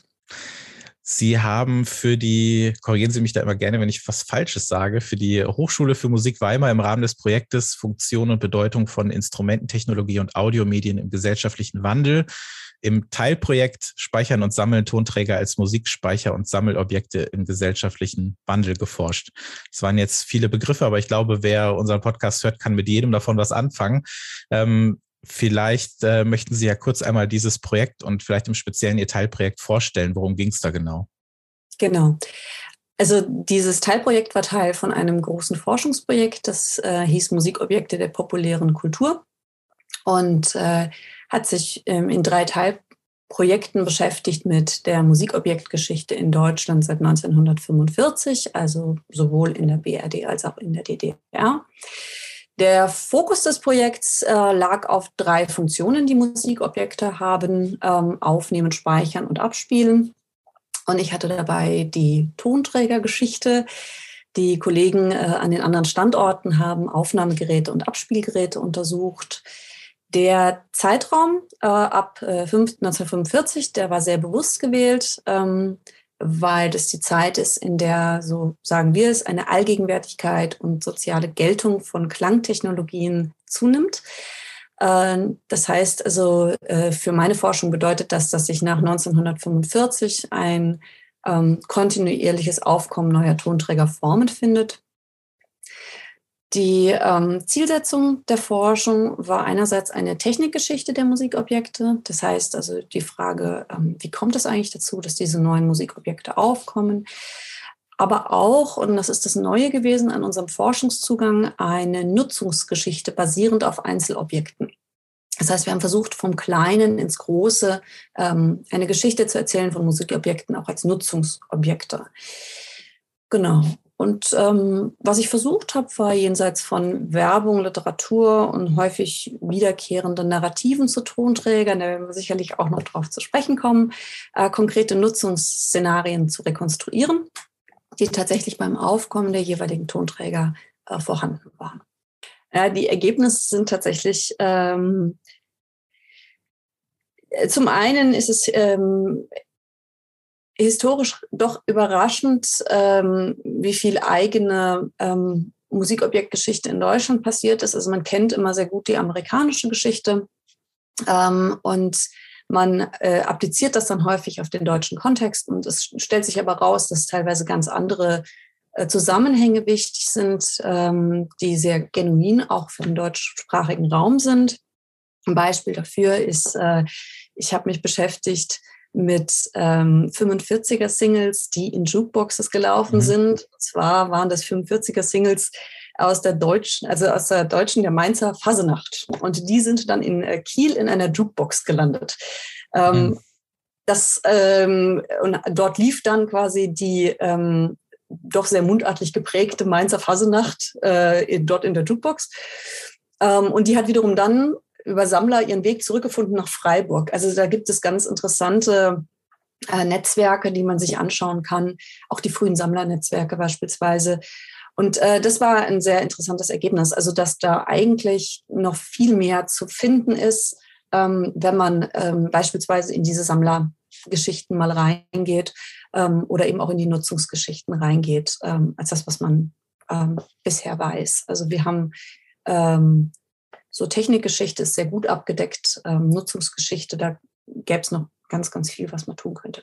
Sie haben für die, korrigieren Sie mich da immer gerne, wenn ich was Falsches sage, für die Hochschule für Musik Weimar im Rahmen des Projektes Funktion und Bedeutung von Instrumententechnologie und Audiomedien im gesellschaftlichen Wandel im Teilprojekt Speichern und Sammeln Tonträger als Musikspeicher und Sammelobjekte im gesellschaftlichen Wandel geforscht. Das waren jetzt viele Begriffe, aber ich glaube, wer unseren Podcast hört, kann mit jedem davon was anfangen. Ähm, Vielleicht äh, möchten Sie ja kurz einmal dieses Projekt und vielleicht im Speziellen Ihr Teilprojekt vorstellen. Worum ging es da genau? Genau. Also dieses Teilprojekt war Teil von einem großen Forschungsprojekt, das äh, hieß Musikobjekte der populären Kultur und äh, hat sich ähm, in drei Teilprojekten beschäftigt mit der Musikobjektgeschichte in Deutschland seit 1945, also sowohl in der BRD als auch in der DDR. Der Fokus des Projekts äh, lag auf drei Funktionen, die Musikobjekte haben, ähm, aufnehmen, speichern und abspielen. Und ich hatte dabei die Tonträgergeschichte. Die Kollegen äh, an den anderen Standorten haben Aufnahmegeräte und Abspielgeräte untersucht. Der Zeitraum äh, ab äh, 1945, der war sehr bewusst gewählt. Ähm, weil das die Zeit ist, in der, so sagen wir es, eine Allgegenwärtigkeit und soziale Geltung von Klangtechnologien zunimmt. Ähm, das heißt also, äh, für meine Forschung bedeutet das, dass sich nach 1945 ein ähm, kontinuierliches Aufkommen neuer Tonträgerformen findet. Die ähm, Zielsetzung der Forschung war einerseits eine Technikgeschichte der Musikobjekte. Das heißt also die Frage, ähm, wie kommt es eigentlich dazu, dass diese neuen Musikobjekte aufkommen? Aber auch, und das ist das Neue gewesen an unserem Forschungszugang, eine Nutzungsgeschichte basierend auf Einzelobjekten. Das heißt, wir haben versucht, vom Kleinen ins Große ähm, eine Geschichte zu erzählen von Musikobjekten auch als Nutzungsobjekte. Genau. Und ähm, was ich versucht habe, war jenseits von Werbung, Literatur und häufig wiederkehrenden Narrativen zu Tonträgern, da werden wir sicherlich auch noch drauf zu sprechen kommen, äh, konkrete Nutzungsszenarien zu rekonstruieren, die tatsächlich beim Aufkommen der jeweiligen Tonträger äh, vorhanden waren. Ja, die Ergebnisse sind tatsächlich ähm, zum einen ist es ähm, historisch doch überraschend, ähm, wie viel eigene ähm, Musikobjektgeschichte in Deutschland passiert ist. Also man kennt immer sehr gut die amerikanische Geschichte. Ähm, und Man äh, appliziert das dann häufig auf den deutschen Kontext und es stellt sich aber raus, dass teilweise ganz andere äh, Zusammenhänge wichtig sind, ähm, die sehr genuin auch für den deutschsprachigen Raum sind. Ein Beispiel dafür ist, äh, ich habe mich beschäftigt mit ähm, 45er Singles, die in Jukeboxes gelaufen mhm. sind. Und zwar waren das 45er Singles aus der deutschen, also aus der deutschen, der Mainzer Fasenacht. Und die sind dann in äh, Kiel in einer Jukebox gelandet. Ähm, mhm. Das, ähm, und dort lief dann quasi die ähm, doch sehr mundartlich geprägte Mainzer Fasenacht äh, dort in der Jukebox. Ähm, und die hat wiederum dann über Sammler ihren Weg zurückgefunden nach Freiburg. Also da gibt es ganz interessante äh, Netzwerke, die man sich anschauen kann, auch die frühen Sammlernetzwerke beispielsweise. Und äh, das war ein sehr interessantes Ergebnis, also dass da eigentlich noch viel mehr zu finden ist, ähm, wenn man ähm, beispielsweise in diese Sammlergeschichten mal reingeht ähm, oder eben auch in die Nutzungsgeschichten reingeht, ähm, als das, was man ähm, bisher weiß. Also wir haben ähm, so Technikgeschichte ist sehr gut abgedeckt, ähm, Nutzungsgeschichte, da gäbe es noch ganz, ganz viel, was man tun könnte.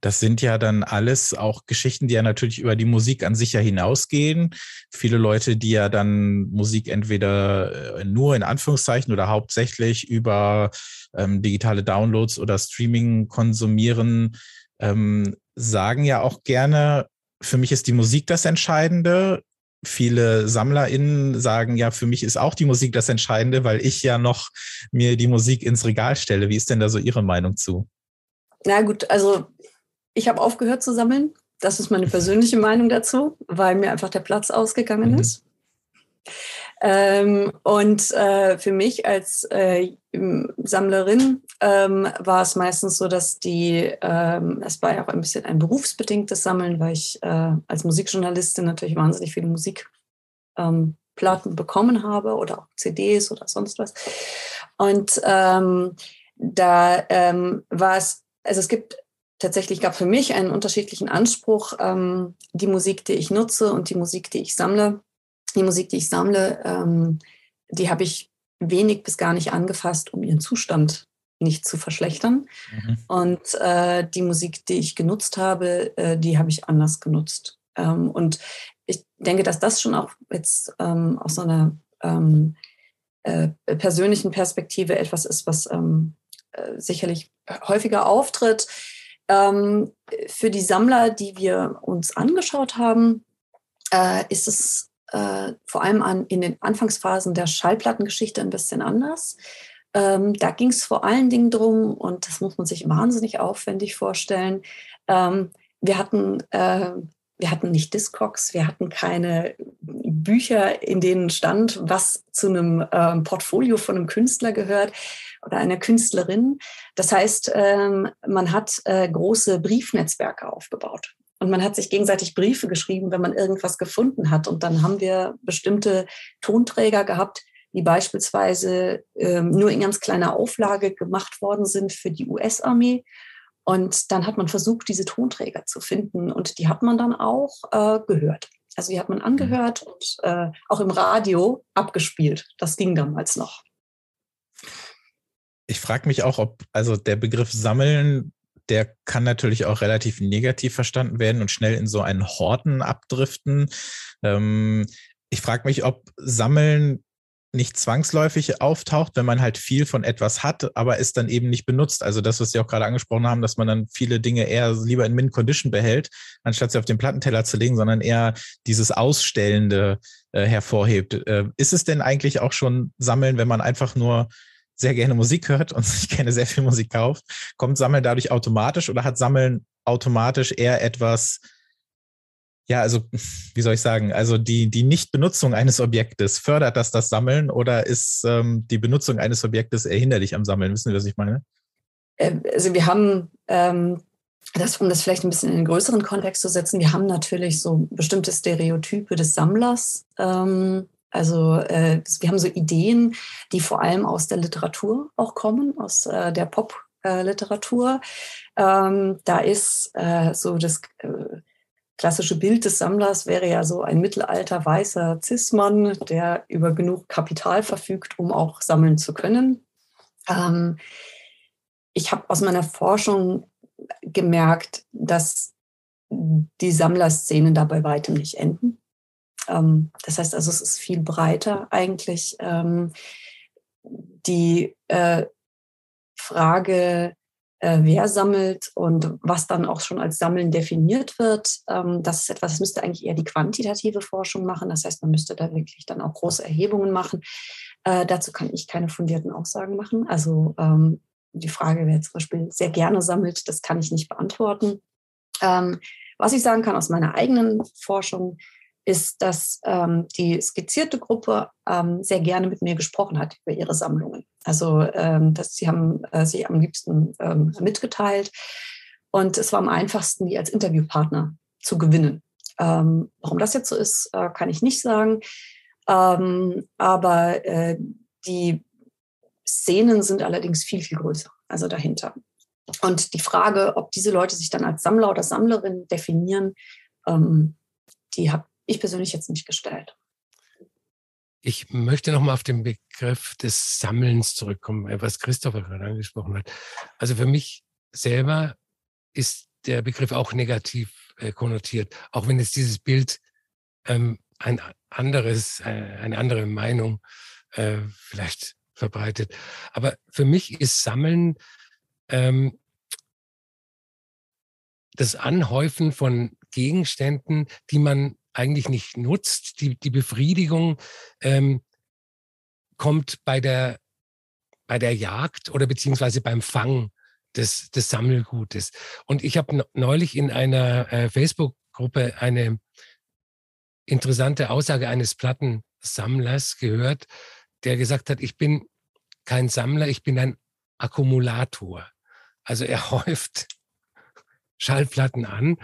Das sind ja dann alles auch Geschichten, die ja natürlich über die Musik an sich ja hinausgehen. Viele Leute, die ja dann Musik entweder äh, nur in Anführungszeichen oder hauptsächlich über ähm, digitale Downloads oder Streaming konsumieren, ähm, sagen ja auch gerne, für mich ist die Musik das Entscheidende viele SammlerInnen sagen, ja, für mich ist auch die Musik das Entscheidende, weil ich ja noch mir die Musik ins Regal stelle. Wie ist denn da so Ihre Meinung zu? Na gut, also ich habe aufgehört zu sammeln. Das ist meine persönliche Meinung dazu, weil mir einfach der Platz ausgegangen mhm. ist. Ähm, und äh, für mich als äh, Sammlerin ähm, war es meistens so, dass die, ähm, es war ja auch ein bisschen ein berufsbedingtes Sammeln, weil ich äh, als Musikjournalistin natürlich wahnsinnig viele Musikplatten ähm, bekommen habe oder auch CDs oder sonst was. Und ähm, da ähm, war es, also es gibt tatsächlich gab für mich einen unterschiedlichen Anspruch, die Musik, die ich nutze und die Musik, die ich sammle die Musik, die ich sammle, ähm, die habe ich wenig bis gar nicht angefasst, um ihren Zustand nicht zu verschlechtern. Mhm. Und äh, die Musik, die ich genutzt habe, äh, die habe ich anders genutzt. Ähm, und ich denke, dass das schon auch jetzt ähm, aus so einer ähm, äh, persönlichen Perspektive etwas ist, was ähm, äh, sicherlich häufiger auftritt. Ähm, für die Sammler, die wir uns angeschaut haben, äh, ist es äh, vor allem an, in den Anfangsphasen der Schallplattengeschichte ein bisschen anders. Ähm, da ging es vor allen Dingen drum, und das muss man sich wahnsinnig aufwendig vorstellen. Ähm, wir hatten äh, wir hatten nicht Discogs, wir hatten keine Bücher, in denen stand, was zu einem ähm, Portfolio von einem Künstler gehört oder einer Künstlerin. Das heißt, ähm, man hat äh, große Briefnetzwerke aufgebaut. Und man hat sich gegenseitig Briefe geschrieben, wenn man irgendwas gefunden hat. Und dann haben wir bestimmte Tonträger gehabt, die beispielsweise ähm, nur in ganz kleiner Auflage gemacht worden sind für die US-Armee. Und dann hat man versucht, diese Tonträger zu finden. Und die hat man dann auch äh, gehört. Also die hat man angehört und äh, auch im Radio abgespielt. Das ging damals noch. Ich frage mich auch, ob also der Begriff Sammeln der kann natürlich auch relativ negativ verstanden werden und schnell in so einen Horten abdriften. Ähm, ich frage mich, ob Sammeln nicht zwangsläufig auftaucht, wenn man halt viel von etwas hat, aber es dann eben nicht benutzt. Also das, was Sie auch gerade angesprochen haben, dass man dann viele Dinge eher lieber in Min-Condition behält, anstatt sie auf den Plattenteller zu legen, sondern eher dieses Ausstellende äh, hervorhebt. Äh, ist es denn eigentlich auch schon Sammeln, wenn man einfach nur sehr gerne Musik hört und sich gerne sehr viel Musik kauft, kommt Sammeln dadurch automatisch oder hat Sammeln automatisch eher etwas, ja, also, wie soll ich sagen, also die, die Nichtbenutzung eines Objektes, fördert das das Sammeln oder ist ähm, die Benutzung eines Objektes eher hinderlich am Sammeln? Wissen Sie, was ich meine? Äh, also wir haben, ähm, das, um das vielleicht ein bisschen in den größeren Kontext zu setzen, wir haben natürlich so bestimmte Stereotype des Sammlers. Ähm, also äh, wir haben so Ideen, die vor allem aus der Literatur auch kommen, aus äh, der Pop-Literatur. Ähm, da ist äh, so das äh, klassische Bild des Sammlers wäre ja so ein mittelalter weißer Cis-Mann, der über genug Kapital verfügt, um auch sammeln zu können. Ähm, ich habe aus meiner Forschung gemerkt, dass die Sammlerszenen da bei weitem nicht enden. Ähm, das heißt also, es ist viel breiter eigentlich. Ähm, die äh, Frage, äh, wer sammelt und was dann auch schon als Sammeln definiert wird, ähm, das ist etwas, das müsste eigentlich eher die quantitative Forschung machen. Das heißt, man müsste da wirklich dann auch große Erhebungen machen. Äh, dazu kann ich keine fundierten Aussagen machen. Also die Frage, wer zum Beispiel sehr gerne sammelt, das kann ich nicht beantworten. Was ich sagen kann aus meiner eigenen Forschung, ist, dass ähm, die skizzierte Gruppe ähm, sehr gerne mit mir gesprochen hat über ihre Sammlungen. Also ähm, dass sie haben äh, sich am liebsten ähm, mitgeteilt. Und es war am einfachsten, die als Interviewpartner zu gewinnen. Ähm, warum das jetzt so ist, äh, kann ich nicht sagen. Ähm, aber äh, die Szenen sind allerdings viel, viel größer, also dahinter. Und die Frage, ob diese Leute sich dann als Sammler oder Sammlerin definieren, ähm, die habe ich persönlich jetzt nicht gestellt. Ich möchte nochmal auf den Begriff des Sammelns zurückkommen, äh, was Christopher gerade angesprochen hat. Also für mich selber ist der Begriff auch negativ äh, konnotiert, auch wenn jetzt dieses Bild ähm, ein anderes, äh, eine andere Meinung äh, vielleicht verbreitet. Aber für mich ist Sammeln ähm, das Anhäufen von Gegenständen, die man eigentlich nicht nutzt. Die, die Befriedigung ähm, kommt bei der, bei der Jagd oder beziehungsweise beim Fang des, des Sammelgutes. Und ich habe neulich in einer äh, Facebook-Gruppe eine interessante Aussage eines Plattensammlers gehört, der gesagt hat, ich bin kein Sammler, ich bin ein Akkumulator. Also er häuft Schallplatten an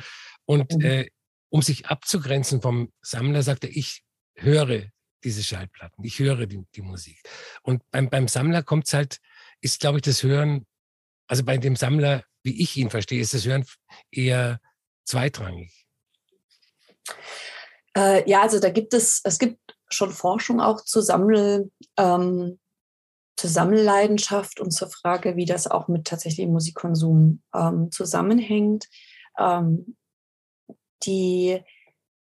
und mhm. äh, um sich abzugrenzen vom Sammler, sagt er, ich höre diese Schallplatten, ich höre die, die Musik. Und beim, beim Sammler kommt es halt, ist, glaube ich, das Hören, also bei dem Sammler, wie ich ihn verstehe, ist das Hören eher zweitrangig. Äh, ja, also da gibt es, es gibt schon Forschung auch zu Sammel, ähm, zur Sammelleidenschaft und zur Frage, wie das auch mit tatsächlichem Musikkonsum ähm, zusammenhängt. Ähm, die,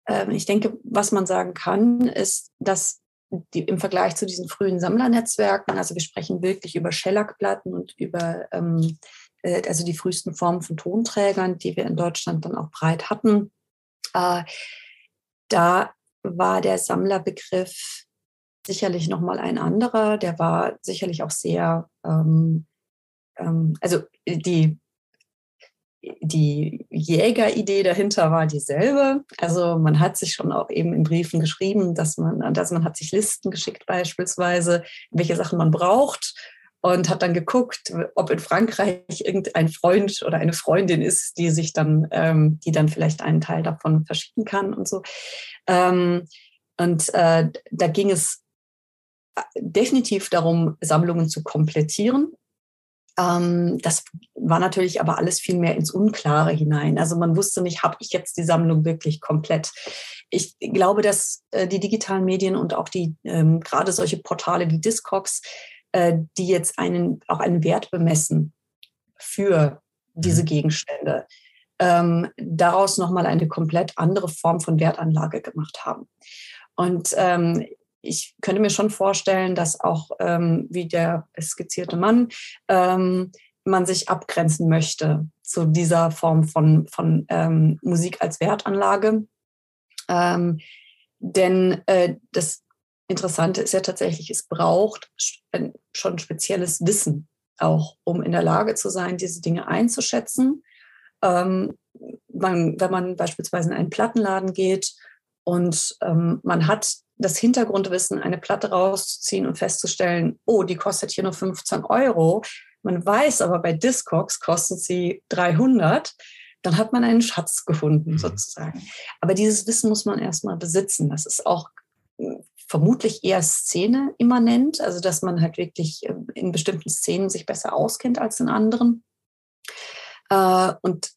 äh, ich denke, was man sagen kann, ist, dass die, im Vergleich zu diesen frühen Sammlernetzwerken, also wir sprechen wirklich über Schellackplatten und über ähm, äh, also die frühesten Formen von Tonträgern, die wir in Deutschland dann auch breit hatten, äh, da war der Sammlerbegriff sicherlich nochmal ein anderer. Der war sicherlich auch sehr, ähm, ähm, also die die Jägeridee dahinter war dieselbe. Also man hat sich schon auch eben in Briefen geschrieben, dass man, dass man hat sich Listen geschickt beispielsweise, welche Sachen man braucht und hat dann geguckt, ob in Frankreich irgendein Freund oder eine Freundin ist, die sich dann, ähm, die dann vielleicht einen Teil davon verschicken kann und so. Ähm, und äh, da ging es äh, definitiv darum, Sammlungen zu komplettieren ähm, das war natürlich aber alles viel mehr ins Unklare hinein. Also man wusste nicht, habe ich jetzt die Sammlung wirklich komplett. Ich glaube, dass äh, die digitalen Medien und auch die ähm, gerade solche Portale wie Discogs, äh, die jetzt einen auch einen Wert bemessen für diese mhm. Gegenstände, ähm, daraus nochmal eine komplett andere Form von Wertanlage gemacht haben. Und ähm, ich könnte mir schon vorstellen, dass auch ähm, wie der skizzierte Mann ähm, man sich abgrenzen möchte zu dieser Form von, von ähm, Musik als Wertanlage. Ähm, denn äh, das Interessante ist ja tatsächlich, es braucht schon spezielles Wissen auch, um in der Lage zu sein, diese Dinge einzuschätzen. Ähm, man, wenn man beispielsweise in einen Plattenladen geht und ähm, man hat das Hintergrundwissen, eine Platte rauszuziehen und festzustellen, oh, die kostet hier nur 15 Euro. Man weiß aber, bei Discogs kostet sie 300. Dann hat man einen Schatz gefunden, mhm. sozusagen. Aber dieses Wissen muss man erstmal besitzen. Das ist auch hm, vermutlich eher Szene immanent, also dass man halt wirklich ähm, in bestimmten Szenen sich besser auskennt als in anderen. Äh, und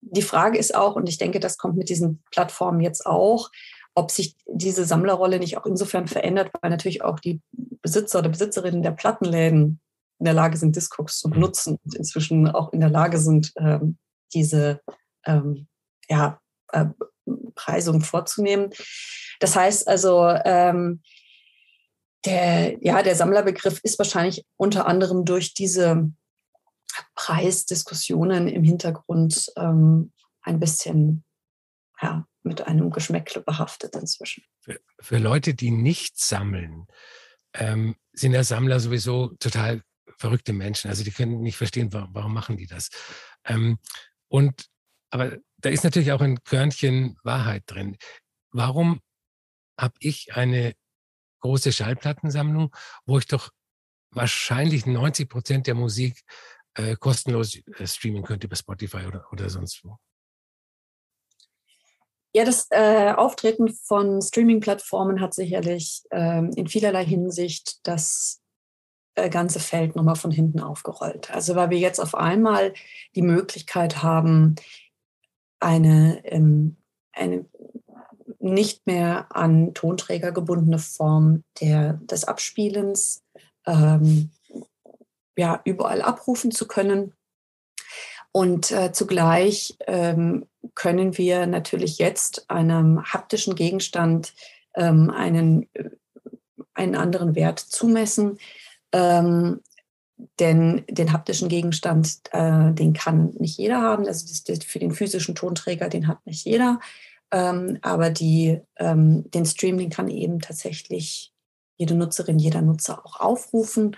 die Frage ist auch, und ich denke, das kommt mit diesen Plattformen jetzt auch, ob sich diese Sammlerrolle nicht auch insofern verändert, weil natürlich auch die Besitzer oder Besitzerinnen der Plattenläden in der Lage sind, Discogs zu benutzen und inzwischen auch in der Lage sind, ähm, diese ähm, ja, äh, Preisung vorzunehmen. Das heißt also, ähm, der, ja, der Sammlerbegriff ist wahrscheinlich unter anderem durch diese Preisdiskussionen im Hintergrund ähm, ein bisschen ja, mit einem Geschmäckle behaftet inzwischen. Für, für Leute, die nicht sammeln, ähm, sind ja Sammler sowieso total verrückte Menschen. Also die können nicht verstehen, warum, warum machen die das. Ähm, und aber da ist natürlich auch ein Körnchen Wahrheit drin. Warum habe ich eine große Schallplattensammlung, wo ich doch wahrscheinlich 90 Prozent der Musik äh, kostenlos äh, streamen könnte über Spotify oder, oder sonst wo? Ja, das äh, Auftreten von Streaming-Plattformen hat sicherlich ähm, in vielerlei Hinsicht das äh, ganze Feld nochmal von hinten aufgerollt. Also weil wir jetzt auf einmal die Möglichkeit haben, eine, ähm, eine nicht mehr an Tonträger gebundene Form der, des Abspielens ähm, ja, überall abrufen zu können. Und äh, zugleich ähm, können wir natürlich jetzt einem haptischen Gegenstand ähm, einen, äh, einen anderen Wert zumessen. Ähm, denn den haptischen Gegenstand, äh, den kann nicht jeder haben. Also das, für den physischen Tonträger, den hat nicht jeder. Ähm, aber die, ähm, den Stream, den kann eben tatsächlich jede Nutzerin, jeder Nutzer auch aufrufen.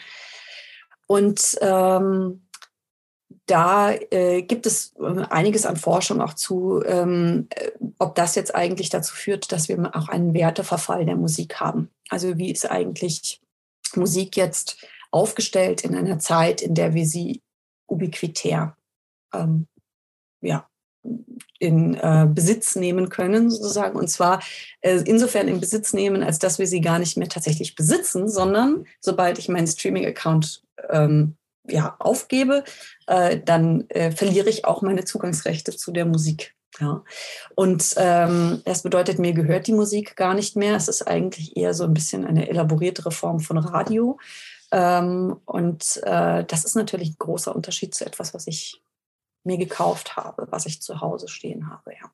Und ähm, da äh, gibt es äh, einiges an Forschung auch zu, ähm, äh, ob das jetzt eigentlich dazu führt, dass wir auch einen Werteverfall der Musik haben. Also wie ist eigentlich Musik jetzt aufgestellt in einer Zeit, in der wir sie ubiquitär ähm, ja, in äh, Besitz nehmen können, sozusagen. Und zwar äh, insofern in Besitz nehmen, als dass wir sie gar nicht mehr tatsächlich besitzen, sondern sobald ich meinen Streaming-Account ähm, ja, aufgebe, äh, dann äh, verliere ich auch meine Zugangsrechte zu der Musik. Ja. Und ähm, das bedeutet, mir gehört die Musik gar nicht mehr. Es ist eigentlich eher so ein bisschen eine elaboriertere Form von Radio. Ähm, und äh, das ist natürlich ein großer Unterschied zu etwas, was ich mir gekauft habe, was ich zu Hause stehen habe, ja.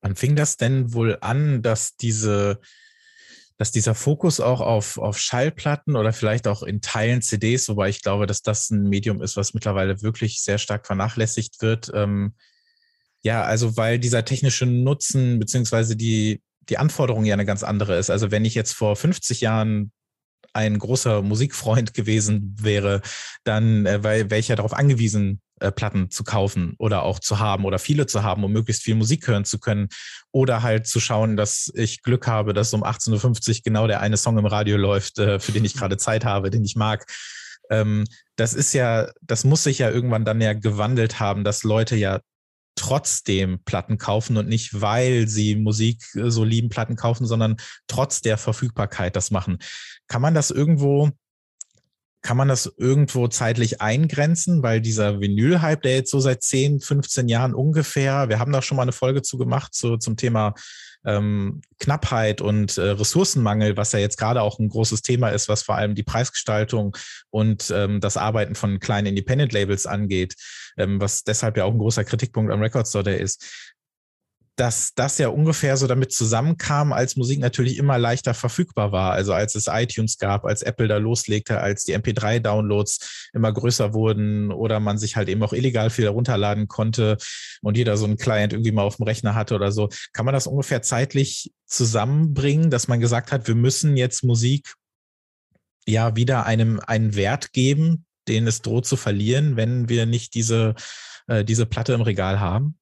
Wann fing das denn wohl an, dass diese, dass dieser Fokus auch auf, auf Schallplatten oder vielleicht auch in Teilen CDs, wobei ich glaube, dass das ein Medium ist, was mittlerweile wirklich sehr stark vernachlässigt wird. Ähm, ja, also weil dieser technische Nutzen beziehungsweise die, die Anforderung ja eine ganz andere ist. Also wenn ich jetzt vor 50 Jahren ein großer Musikfreund gewesen wäre, dann äh, wäre ich ja darauf angewiesen, äh, Platten zu kaufen oder auch zu haben oder viele zu haben, um möglichst viel Musik hören zu können. Oder halt zu schauen, dass ich Glück habe, dass um 18.50 Uhr genau der eine Song im Radio läuft, äh, für den ich gerade Zeit habe, den ich mag. Ähm, das ist ja, das muss sich ja irgendwann dann ja gewandelt haben, dass Leute ja trotzdem Platten kaufen und nicht, weil sie Musik äh, so lieben, Platten kaufen, sondern trotz der Verfügbarkeit das machen. Kann man das irgendwo kann man das irgendwo zeitlich eingrenzen, weil dieser Vinyl-Hype, der jetzt so seit 10, 15 Jahren ungefähr, wir haben da schon mal eine Folge zu gemacht so zum Thema ähm, Knappheit und äh, Ressourcenmangel, was ja jetzt gerade auch ein großes Thema ist, was vor allem die Preisgestaltung und ähm, das Arbeiten von kleinen Independent-Labels angeht, ähm, was deshalb ja auch ein großer Kritikpunkt am Record Store ist dass das ja ungefähr so damit zusammenkam, als Musik natürlich immer leichter verfügbar war. Also als es iTunes gab, als Apple da loslegte, als die MP3-Downloads immer größer wurden oder man sich halt eben auch illegal viel herunterladen konnte und jeder so einen Client irgendwie mal auf dem Rechner hatte oder so. Kann man das ungefähr zeitlich zusammenbringen, dass man gesagt hat, wir müssen jetzt Musik ja wieder einem einen Wert geben, den es droht zu verlieren, wenn wir nicht diese, äh, diese Platte im Regal haben?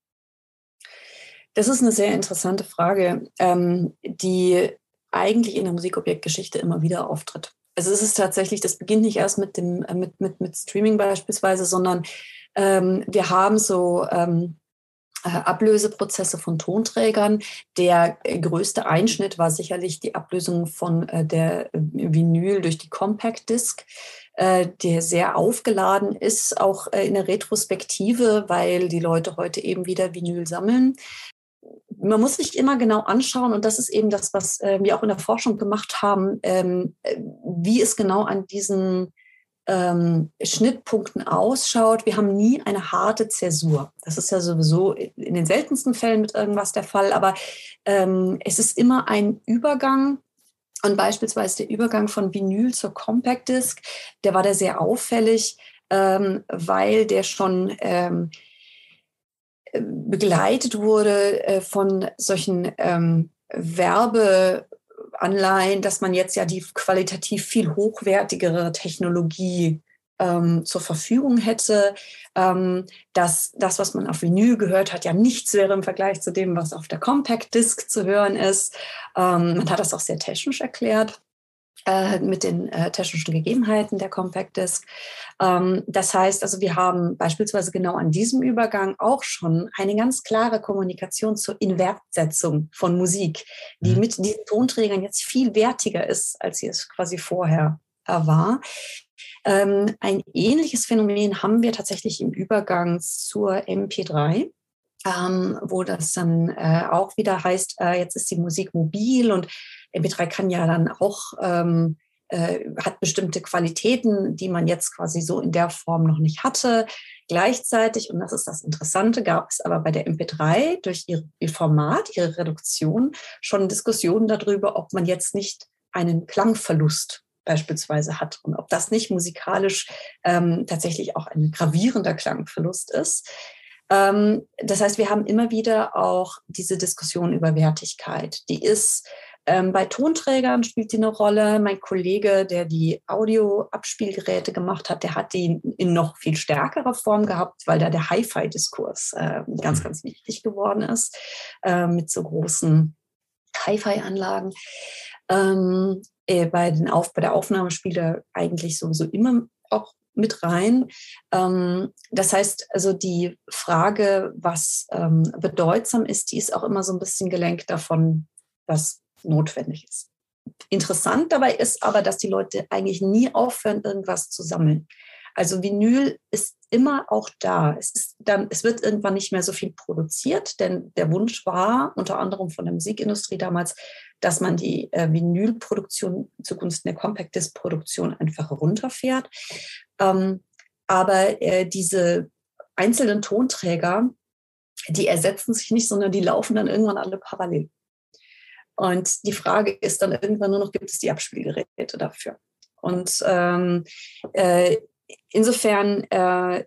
Das ist eine sehr interessante Frage, ähm, die eigentlich in der Musikobjektgeschichte immer wieder auftritt. Also es ist tatsächlich, das beginnt nicht erst mit dem äh, mit, mit, mit Streaming beispielsweise, sondern ähm, wir haben so ähm, äh, Ablöseprozesse von Tonträgern. Der größte Einschnitt war sicherlich die Ablösung von äh, der Vinyl durch die Compact Disc, der sehr aufgeladen ist, auch in der Retrospektive, weil die Leute heute eben wieder Vinyl sammeln man muss sich immer genau anschauen, und das ist eben das, was äh, wir auch in der Forschung gemacht haben, ähm, äh, wie es genau an diesen ähm, Schnittpunkten ausschaut. Wir haben nie eine harte Zäsur. Das ist ja sowieso in den seltensten Fällen mit irgendwas der Fall, aber ähm, es ist immer ein Übergang. Und beispielsweise der Übergang von Vinyl zur Compact Disc, der war da sehr auffällig, ähm, weil der schon ähm, begleitet wurde äh, von solchen ähm, Werbe Anleihen, dass man jetzt ja die qualitativ viel hochwertigere Technologie ähm, zur Verfügung hätte, ähm, dass das, was man auf Vinyl gehört hat, ja nichts wäre im Vergleich zu dem, was auf der Compact Disc zu hören ist. Ähm, man hat das auch sehr technisch erklärt äh, mit den äh, technischen Gegebenheiten der Compact Disc. Ähm, das heißt also, wir haben beispielsweise genau an diesem Übergang auch schon eine ganz klare Kommunikation zur Inwertsetzung von Musik, die mhm. mit diesen Tonträgern jetzt viel wertiger ist, als sie es quasi vorher äh, war. Ähm, ein ähnliches Phänomen haben wir tatsächlich im Übergang zur MP3. Ähm, wo das dann äh, auch wieder heißt, äh, jetzt ist die Musik mobil und MP3 kann ja dann auch, ähm, äh, hat bestimmte Qualitäten, die man jetzt quasi so in der Form noch nicht hatte. Gleichzeitig, und das ist das Interessante, gab es aber bei der MP3 durch ihr, Format, ihre Reduktion schon Diskussionen darüber, ob man jetzt nicht einen Klangverlust beispielsweise hat und ob das nicht musikalisch ähm, tatsächlich auch ein gravierender Klangverlust ist. Ähm, das heißt, wir haben immer wieder auch diese Diskussion über Wertigkeit. Die ist ähm, bei Tonträgern spielt sie eine Rolle. Mein Kollege, der die Audioabspielgeräte gemacht hat, der hat die in noch viel stärkerer Form gehabt, weil da der Hi-Fi-Diskurs äh, ganz, ganz wichtig geworden ist äh, mit so großen Hi-Fi-Anlagen. Ähm, äh, bei, den Auf, bei der Aufnahme spielt er eigentlich sowieso immer auch mit rein. Ähm, das heißt, also die Frage, was ähm, bedeutsam ist, die ist auch immer so ein bisschen gelenkt davon, was notwendig ist. Interessant dabei ist aber, dass die Leute eigentlich nie aufhören, irgendwas zu sammeln. Also Vinyl ist immer auch da. Es, ist dann, es wird irgendwann nicht mehr so viel produziert, denn der Wunsch war unter anderem von der Musikindustrie damals, dass man die äh, Vinylproduktion zugunsten der Compact Disc Produktion einfach runterfährt. Ähm, aber äh, diese einzelnen Tonträger, die ersetzen sich nicht, sondern die laufen dann irgendwann alle parallel. Und die Frage ist dann irgendwann nur noch, gibt es die Abspielgeräte dafür? Und ähm, äh, insofern äh,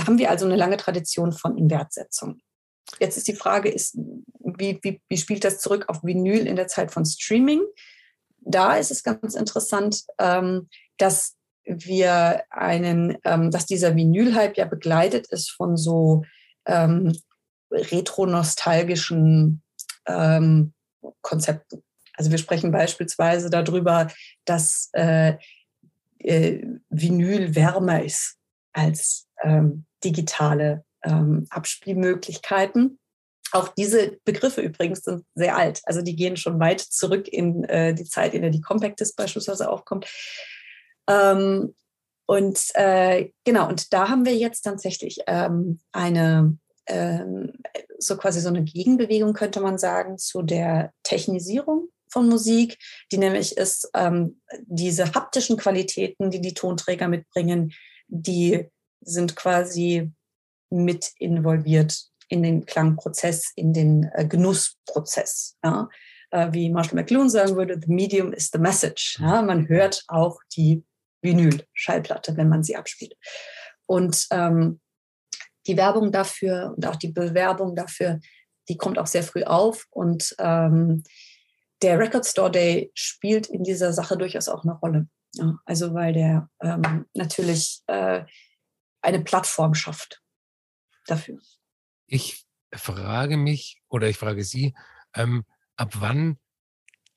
haben wir also eine lange Tradition von Inwertsetzung. Jetzt ist die Frage, ist, wie, wie, wie spielt das zurück auf Vinyl in der Zeit von Streaming? Da ist es ganz interessant, ähm, dass wir einen, ähm, dass dieser Vinyl-Hype ja begleitet ist von so ähm, retro-nostalgischen ähm, Konzepten. Also wir sprechen beispielsweise darüber, dass äh, äh, Vinyl wärmer ist als ähm, digitale ähm, Abspielmöglichkeiten. Auch diese Begriffe übrigens sind sehr alt. Also die gehen schon weit zurück in äh, die Zeit, in der die Compact Disc beispielsweise aufkommt. Ähm, und äh, genau, und da haben wir jetzt tatsächlich ähm, eine ähm, so quasi so eine Gegenbewegung, könnte man sagen, zu der Technisierung von Musik, die nämlich ist, ähm, diese haptischen Qualitäten, die die Tonträger mitbringen, die sind quasi mit involviert in den Klangprozess, in den äh, Genussprozess. Ja? Äh, wie Marshall McLuhan sagen würde, the medium is the message. Ja? Man hört auch die Vinyl-Schallplatte, wenn man sie abspielt. Und ähm, die Werbung dafür und auch die Bewerbung dafür, die kommt auch sehr früh auf. Und ähm, der Record Store Day spielt in dieser Sache durchaus auch eine Rolle. Ja, also weil der ähm, natürlich äh, eine Plattform schafft dafür. Ich frage mich oder ich frage Sie, ähm, ab wann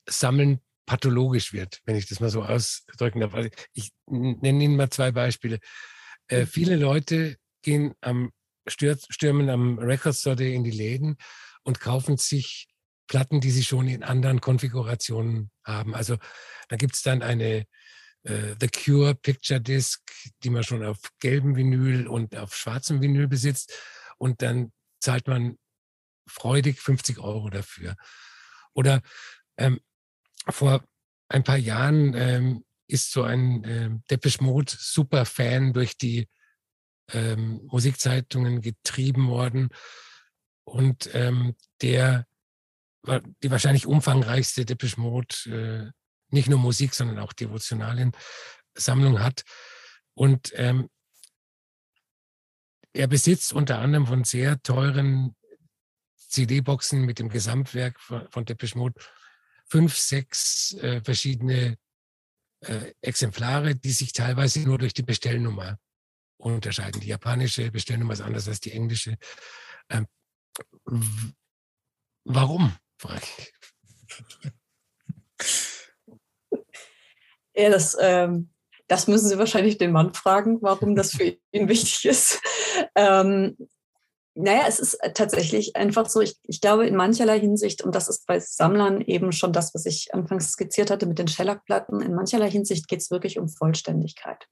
Sammeln pathologisch wird, wenn ich das mal so ausdrücken darf. Also ich nenne Ihnen mal zwei Beispiele. Äh, mhm. viele Leute gehen am Stürmen am Record Store Day in die Läden und kaufen sich Platten, die sie schon in anderen Konfigurationen haben. Also da gibt es dann eine äh, The Cure Picture Disc, die man schon auf gelbem Vinyl und auf schwarzem Vinyl besitzt. Und dann zahlt man freudig 50 Euro dafür. Oder ähm, vor ein paar Jahren ähm, ist so ein äh, Depeche Mode Superfan durch die ähm, Musikzeitungen getrieben worden und ähm, der die wahrscheinlich umfangreichste Depeche Mode, äh, nicht nur Musik, sondern auch devotionalen Sammlung hat. Und ähm, er besitzt unter anderem von sehr teuren CD-Boxen mit dem Gesamtwerk von, von Depeche Mode fünf, sechs äh, verschiedene äh, Exemplare, die sich teilweise nur durch die Bestellnummer unterscheiden. Die japanische Bestellnummer ist anders als die englische. Ähm, warum, frage ich. Ja, das, ähm, das müssen Sie wahrscheinlich den Mann fragen, warum das für ihn wichtig ist. Ähm, naja, es ist tatsächlich einfach so, ich, ich glaube in mancherlei Hinsicht, und das ist bei Sammlern eben schon das, was ich anfangs skizziert hatte mit den Shellac-Platten, in mancherlei Hinsicht geht es wirklich um Vollständigkeit.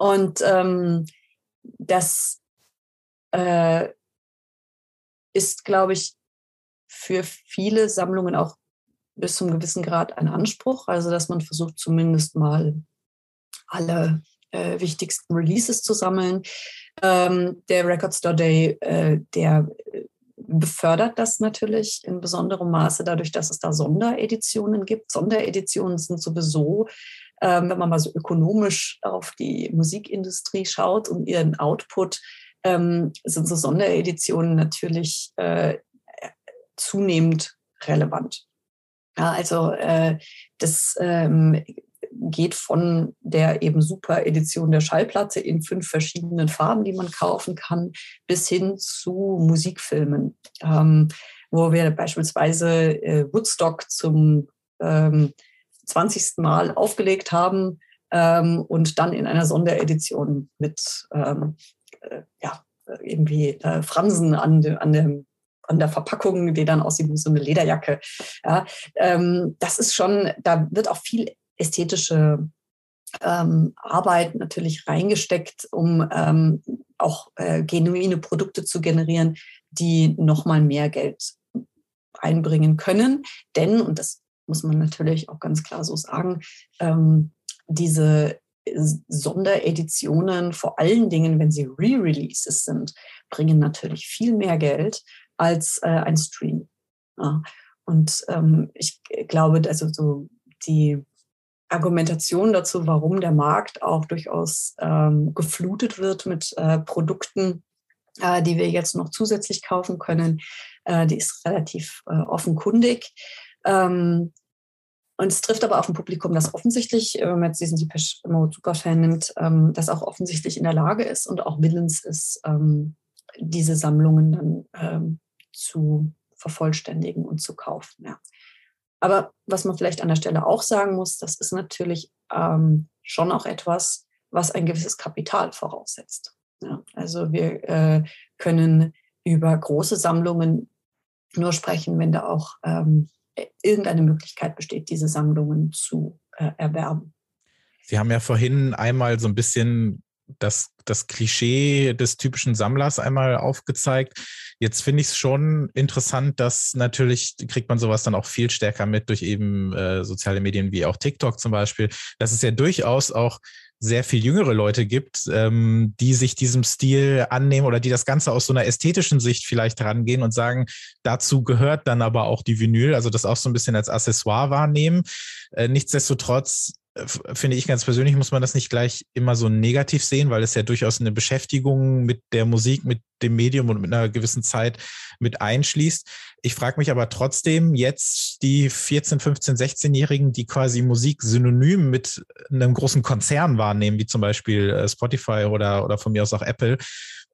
Und ähm, das äh, ist, glaube ich, für viele Sammlungen auch bis zum gewissen Grad ein Anspruch, also dass man versucht zumindest mal alle äh, wichtigsten Releases zu sammeln. Ähm, der Record Store Day, äh, der äh, befördert das natürlich in besonderem Maße dadurch, dass es da Sondereditionen gibt. Sondereditionen sind sowieso, ähm, wenn man mal so ökonomisch auf die Musikindustrie schaut und ihren Output, ähm, sind so Sondereditionen natürlich äh, zunehmend relevant. Ja, also äh, das ähm, geht von der eben super Edition der Schallplatte in fünf verschiedenen Farben, die man kaufen kann, bis hin zu Musikfilmen, ähm, wo wir beispielsweise äh, Woodstock zum ähm, 20. Mal aufgelegt haben ähm, und dann in einer Sonderedition mit ähm, äh, ja, irgendwie äh, Fransen an, de, an dem an der Verpackung, die dann aussieht wie so eine Lederjacke. Ja, ähm, das ist schon, da wird auch viel ästhetische ähm, Arbeit natürlich reingesteckt, um ähm, auch äh, genuine Produkte zu generieren, die nochmal mehr Geld einbringen können. Denn, und das muss man natürlich auch ganz klar so sagen, ähm, diese Sondereditionen, vor allen Dingen, wenn sie Re-Releases sind, bringen natürlich viel mehr Geld als äh, ein Stream. Ja. Und ähm, ich glaube, also so die Argumentation dazu, warum der Markt auch durchaus ähm, geflutet wird mit äh, Produkten, äh, die wir jetzt noch zusätzlich kaufen können, äh, die ist relativ äh, offenkundig. Ähm, und es trifft aber auf ein Publikum, das offensichtlich, wenn man jetzt diesen Depeche Mode Superfan nimmt, ähm, das auch offensichtlich in der Lage ist und auch willens ist, ähm, diese Sammlungen dann ähm, zu vervollständigen und zu kaufen. Ja. Aber was man vielleicht an der Stelle auch sagen muss, das ist natürlich ähm, schon auch etwas, was ein gewisses Kapital voraussetzt. Ja, also wir äh, können über große Sammlungen nur sprechen, wenn da auch ähm, irgendeine Möglichkeit besteht, diese Sammlungen zu äh, erwerben. Sie haben ja vorhin einmal so ein bisschen das, das Klischee des typischen Sammlers einmal aufgezeigt. Jetzt finde ich es schon interessant, dass natürlich kriegt man sowas dann auch viel stärker mit durch eben äh, soziale Medien wie auch TikTok zum Beispiel, dass es ja durchaus auch sehr viel jüngere Leute gibt, ähm, die sich diesem Stil annehmen oder die das Ganze aus so einer ästhetischen Sicht vielleicht rangehen und sagen, dazu gehört dann aber auch die Vinyl, also das auch so ein bisschen als Accessoire wahrnehmen. Äh, nichtsdestotrotz finde ich ganz persönlich, muss man das nicht gleich immer so negativ sehen, weil es ja durchaus eine Beschäftigung mit der Musik, mit dem Medium und mit einer gewissen Zeit mit einschließt. Ich frage mich aber trotzdem jetzt die 14, 15, 16-Jährigen, die quasi Musik synonym mit einem großen Konzern wahrnehmen, wie zum Beispiel äh, Spotify oder, oder von mir aus auch Apple,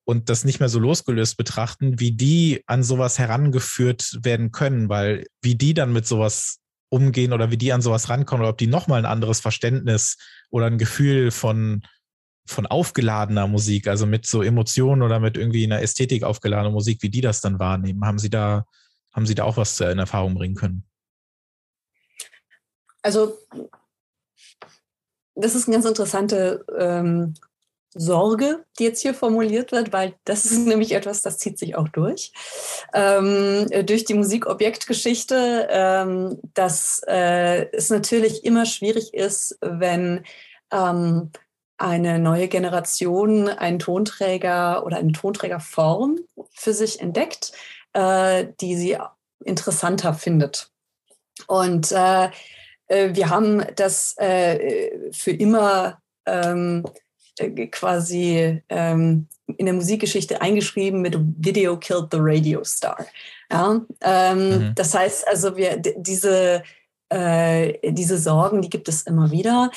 und das nicht mehr so losgelöst betrachten, wie die an sowas herangeführt werden können, weil wie die dann mit sowas umgehen oder wie die an sowas rankommen oder ob die nochmal ein anderes Verständnis oder ein Gefühl von, von aufgeladener Musik, also mit so Emotionen oder mit irgendwie einer Ästhetik aufgeladener Musik, wie die das dann wahrnehmen. Haben Sie da, haben Sie da auch was in Erfahrung bringen können? Also, das ist eine ganz interessante ähm, Sorge, die jetzt hier formuliert wird, weil das ist nämlich etwas, das zieht sich auch durch. Ähm, durch die Musikobjektgeschichte, ähm, dass äh, es natürlich immer schwierig ist, wenn ähm, eine neue Generation einen Tonträger oder eine Tonträgerform für sich entdeckt, äh, die sie interessanter findet. Und äh, äh wir haben das äh, für immer ähm, äh, quasi ähm, in der Musikgeschichte eingeschrieben mit Video Killed the Radio Star. Ja, ähm, mhm. Das heißt also, wir diese, äh, diese Sorgen, die gibt es immer wieder.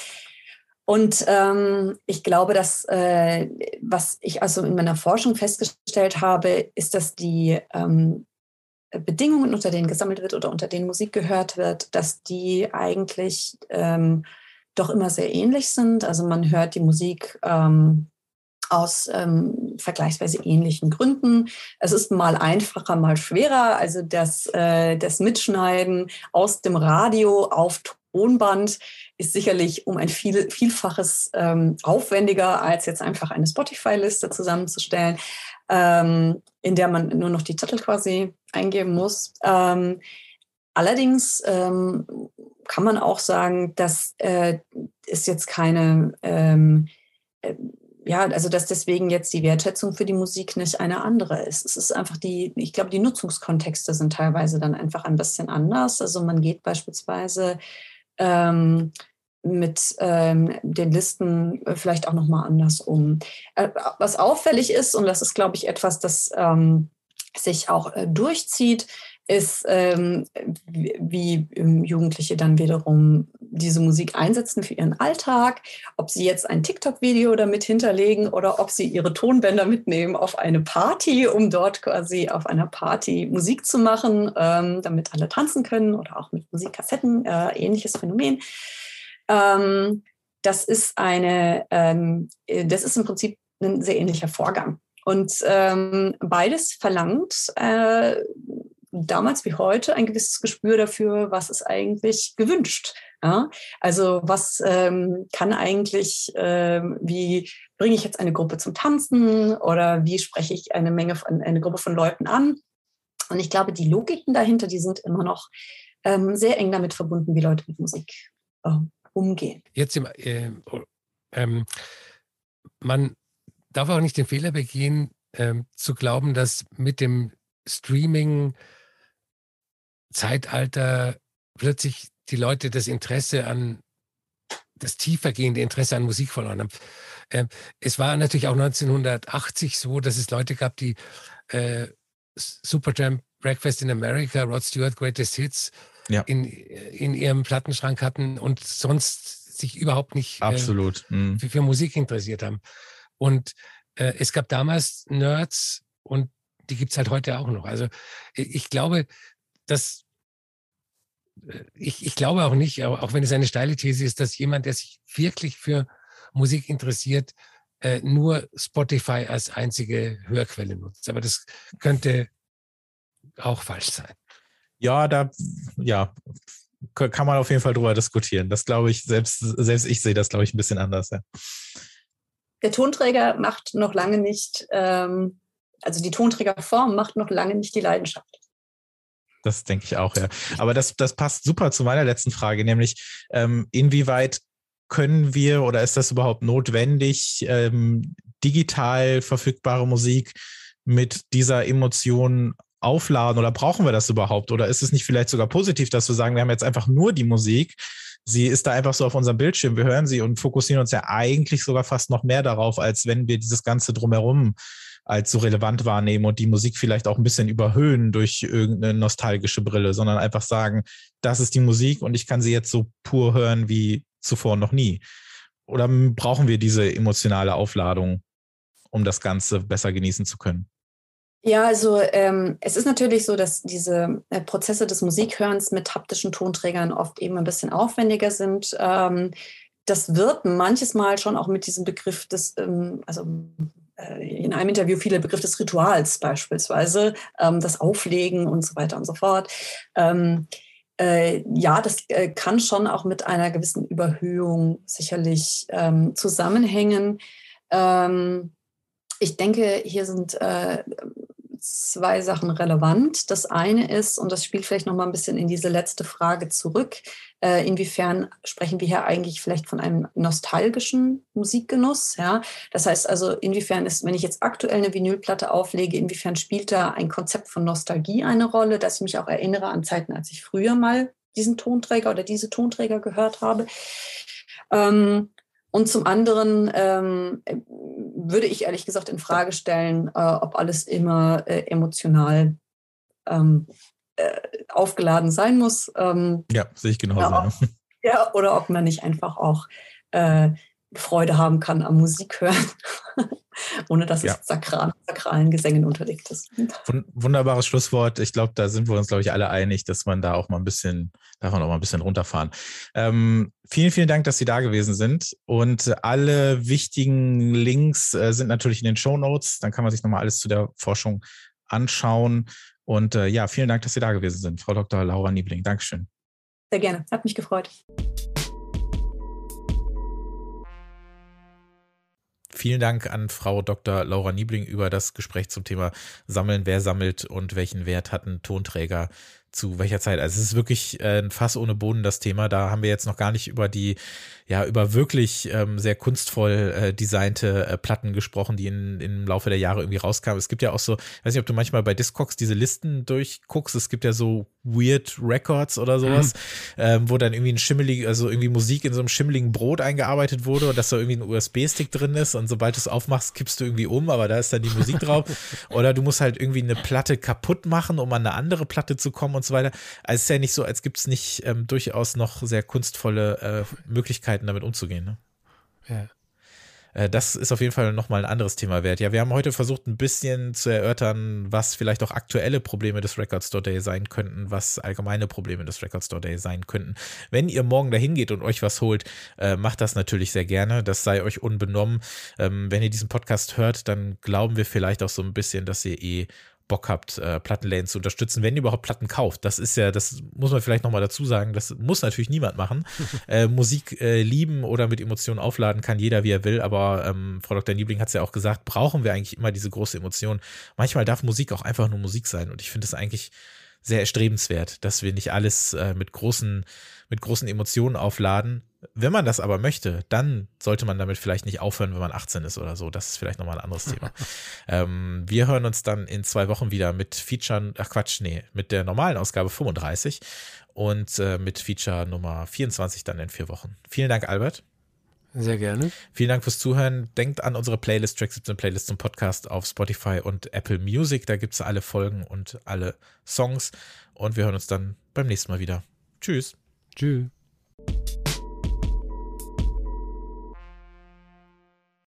Und ähm, ich glaube, dass äh, was ich also in meiner Forschung festgestellt habe, ist, dass die ähm, Bedingungen, unter denen gesammelt wird oder unter denen Musik gehört wird, dass die eigentlich ähm, doch immer sehr ähnlich sind. Also man hört die Musik ähm, aus ähm, vergleichsweise ähnlichen Gründen. Es ist mal einfacher, mal schwerer. Also das, äh, das Mitschneiden aus dem Radio auf Tonband ist sicherlich um ein viel, Vielfaches ähm, aufwendiger, als jetzt einfach eine Spotify-Liste zusammenzustellen, ähm, in der man nur noch die Titel quasi eingeben muss. Ähm, allerdings ähm, kann man auch sagen, dass äh, ist jetzt keine ähm, äh, ja, also dass deswegen jetzt die Wertschätzung für die Musik nicht eine andere ist. Es ist einfach die, ich glaube, die Nutzungskontexte sind teilweise dann einfach ein bisschen anders. Also man geht beispielsweise ähm, mit ähm, den Listen äh, vielleicht auch nochmal anders um. Äh, was auffällig ist, und das ist, glaube ich, etwas, das ähm, sich auch äh, durchzieht, ist, ähm, wie, ähm, Jugendliche dann wiederum diese Musik einsetzen für ihren Alltag, ob sie jetzt ein TikTok-Video damit hinterlegen oder ob sie ihre Tonbänder mitnehmen auf eine Party, um dort quasi auf einer Party Musik zu machen, ähm, damit alle tanzen können oder auch mit Musikkassetten, äh, ähnliches Phänomen. Ähm, das ist eine, ähm, das ist im Prinzip ein sehr ähnlicher Vorgang. Und ähm, beides verlangt äh, damals wie heute ein gewisses Gespür dafür, was ist eigentlich gewünscht. Ja? Also was ähm, kann eigentlich, ähm, wie bringe ich jetzt eine Gruppe zum Tanzen oder wie spreche ich eine Menge von, eine Gruppe von Leuten an? Und ich glaube, die Logiken dahinter, die sind immer noch ähm, sehr eng damit verbunden, wie Leute mit Musik äh, umgehen. Jetzt im, äh, ähm, man darf auch nicht den Fehler begehen, ähm, zu glauben, dass mit dem Streaming Zeitalter plötzlich die Leute das Interesse an, das tiefergehende Interesse an Musik verloren haben. Ähm, es war natürlich auch 1980 so, dass es Leute gab, die äh, Supertramp Breakfast in America, Rod Stewart Greatest Hits ja. in, in ihrem Plattenschrank hatten und sonst sich überhaupt nicht Absolut. Äh, mhm. für, für, Musik interessiert haben. Und äh, es gab damals Nerds und die gibt es halt heute auch noch. Also ich glaube, dass äh, ich, ich glaube auch nicht, auch wenn es eine steile These ist, dass jemand, der sich wirklich für Musik interessiert, äh, nur Spotify als einzige Hörquelle nutzt. Aber das könnte auch falsch sein. Ja, da, ja, kann man auf jeden Fall drüber diskutieren. Das glaube ich, selbst, selbst ich sehe das, glaube ich, ein bisschen anders. Ja. Der Tonträger macht noch lange nicht, ähm, also die Tonträgerform macht noch lange nicht die Leidenschaft. Das denke ich auch, ja. Aber das, das passt super zu meiner letzten Frage, nämlich ähm, inwieweit können wir oder ist das überhaupt notwendig, ähm, digital verfügbare Musik mit dieser Emotion aufladen oder brauchen wir das überhaupt? Oder ist es nicht vielleicht sogar positiv, dass wir sagen, wir haben jetzt einfach nur die Musik, sie ist da einfach so auf unserem Bildschirm, wir hören sie und fokussieren uns ja eigentlich sogar fast noch mehr darauf, als wenn wir dieses Ganze drumherum als so relevant wahrnehmen und die Musik vielleicht auch ein bisschen überhöhen durch irgendeine nostalgische Brille, sondern einfach sagen, das ist die Musik und ich kann sie jetzt so pur hören wie zuvor noch nie. Oder brauchen wir diese emotionale Aufladung, um das Ganze besser genießen zu können? Ja, also ähm, es ist natürlich so, dass diese äh, Prozesse des Musikhörens mit haptischen Tonträgern oft eben ein bisschen aufwendiger sind. Ähm, das wird manches Mal schon auch mit diesem Begriff des, ähm, also in einem Interview viele Begriff des Rituals beispielsweise, ähm, das Auflegen und so weiter und so fort. Ähm, äh, ja, das äh, kann schon auch mit einer gewissen Überhöhung sicherlich ähm, zusammenhängen. Ähm, ich denke, hier sind äh, zwei Sachen relevant. Das eine ist, und das spielt vielleicht noch mal ein bisschen in diese letzte Frage zurück, äh, inwiefern sprechen wir hier eigentlich vielleicht von einem nostalgischen Musikgenuss? Ja? Das heißt also, inwiefern ist, wenn ich jetzt aktuell eine Vinylplatte auflege, inwiefern spielt da ein Konzept von Nostalgie eine Rolle, dass ich mich auch erinnere an Zeiten, als ich früher mal diesen Tonträger oder diese Tonträger gehört habe? Ähm, und zum anderen ähm, würde ich ehrlich gesagt in Frage stellen, äh, ob alles immer äh, emotional ähm, äh, aufgeladen sein muss. Ähm, ja, sehe ich genauso. Ja, ja, oder ob man nicht einfach auch äh, Freude haben kann am Musik hören, ohne dass ja. es sakral, sakralen Gesängen unterlegt ist. Wunderbares Schlusswort. Ich glaube, da sind wir uns, glaube ich, alle einig, dass man da auch mal ein bisschen, darf man auch mal ein bisschen runterfahren. Ähm, vielen, vielen Dank, dass Sie da gewesen sind. Und alle wichtigen Links äh, sind natürlich in den Show Notes. Dann kann man sich nochmal alles zu der Forschung anschauen. Und äh, ja, vielen Dank, dass Sie da gewesen sind, Frau Dr. Laura Niebling. Dankeschön. Sehr gerne. Hat mich gefreut. Vielen Dank an Frau Dr. Laura Niebling über das Gespräch zum Thema Sammeln, wer sammelt und welchen Wert hat ein Tonträger zu welcher Zeit. Also es ist wirklich äh, ein Fass ohne Boden das Thema. Da haben wir jetzt noch gar nicht über die, ja, über wirklich ähm, sehr kunstvoll äh, designte äh, Platten gesprochen, die in, im Laufe der Jahre irgendwie rauskamen. Es gibt ja auch so, ich weiß nicht, ob du manchmal bei Discogs diese Listen durchguckst. Es gibt ja so Weird Records oder sowas, mhm. ähm, wo dann irgendwie ein schimmelig, also irgendwie Musik in so einem schimmeligen Brot eingearbeitet wurde und dass da irgendwie ein USB-Stick drin ist und sobald du es aufmachst, kippst du irgendwie um, aber da ist dann die Musik drauf. Oder du musst halt irgendwie eine Platte kaputt machen, um an eine andere Platte zu kommen und so weiter. Also es ist ja nicht so, als gibt es nicht ähm, durchaus noch sehr kunstvolle äh, Möglichkeiten, damit umzugehen. Ne? Ja. Äh, das ist auf jeden Fall nochmal ein anderes Thema wert. Ja, wir haben heute versucht, ein bisschen zu erörtern, was vielleicht auch aktuelle Probleme des Record Store Day sein könnten, was allgemeine Probleme des Record Store Day sein könnten. Wenn ihr morgen dahin geht und euch was holt, äh, macht das natürlich sehr gerne. Das sei euch unbenommen. Ähm, wenn ihr diesen Podcast hört, dann glauben wir vielleicht auch so ein bisschen, dass ihr eh Bock habt, äh, Plattenläden zu unterstützen, wenn ihr überhaupt Platten kauft. Das ist ja, das muss man vielleicht nochmal dazu sagen, das muss natürlich niemand machen. äh, Musik äh, lieben oder mit Emotionen aufladen kann jeder, wie er will, aber ähm, Frau Dr. Niebling hat es ja auch gesagt, brauchen wir eigentlich immer diese große Emotion. Manchmal darf Musik auch einfach nur Musik sein und ich finde es eigentlich sehr erstrebenswert, dass wir nicht alles äh, mit großen, mit großen Emotionen aufladen. Wenn man das aber möchte, dann sollte man damit vielleicht nicht aufhören, wenn man 18 ist oder so. Das ist vielleicht nochmal ein anderes Thema. ähm, wir hören uns dann in zwei Wochen wieder mit Feature, ach Quatsch, nee, mit der normalen Ausgabe 35 und äh, mit Feature Nummer 24 dann in vier Wochen. Vielen Dank, Albert. Sehr gerne. Vielen Dank fürs Zuhören. Denkt an unsere Playlist, Track 17 Playlist zum Podcast auf Spotify und Apple Music. Da gibt es alle Folgen und alle Songs. Und wir hören uns dann beim nächsten Mal wieder. Tschüss. Tschüss.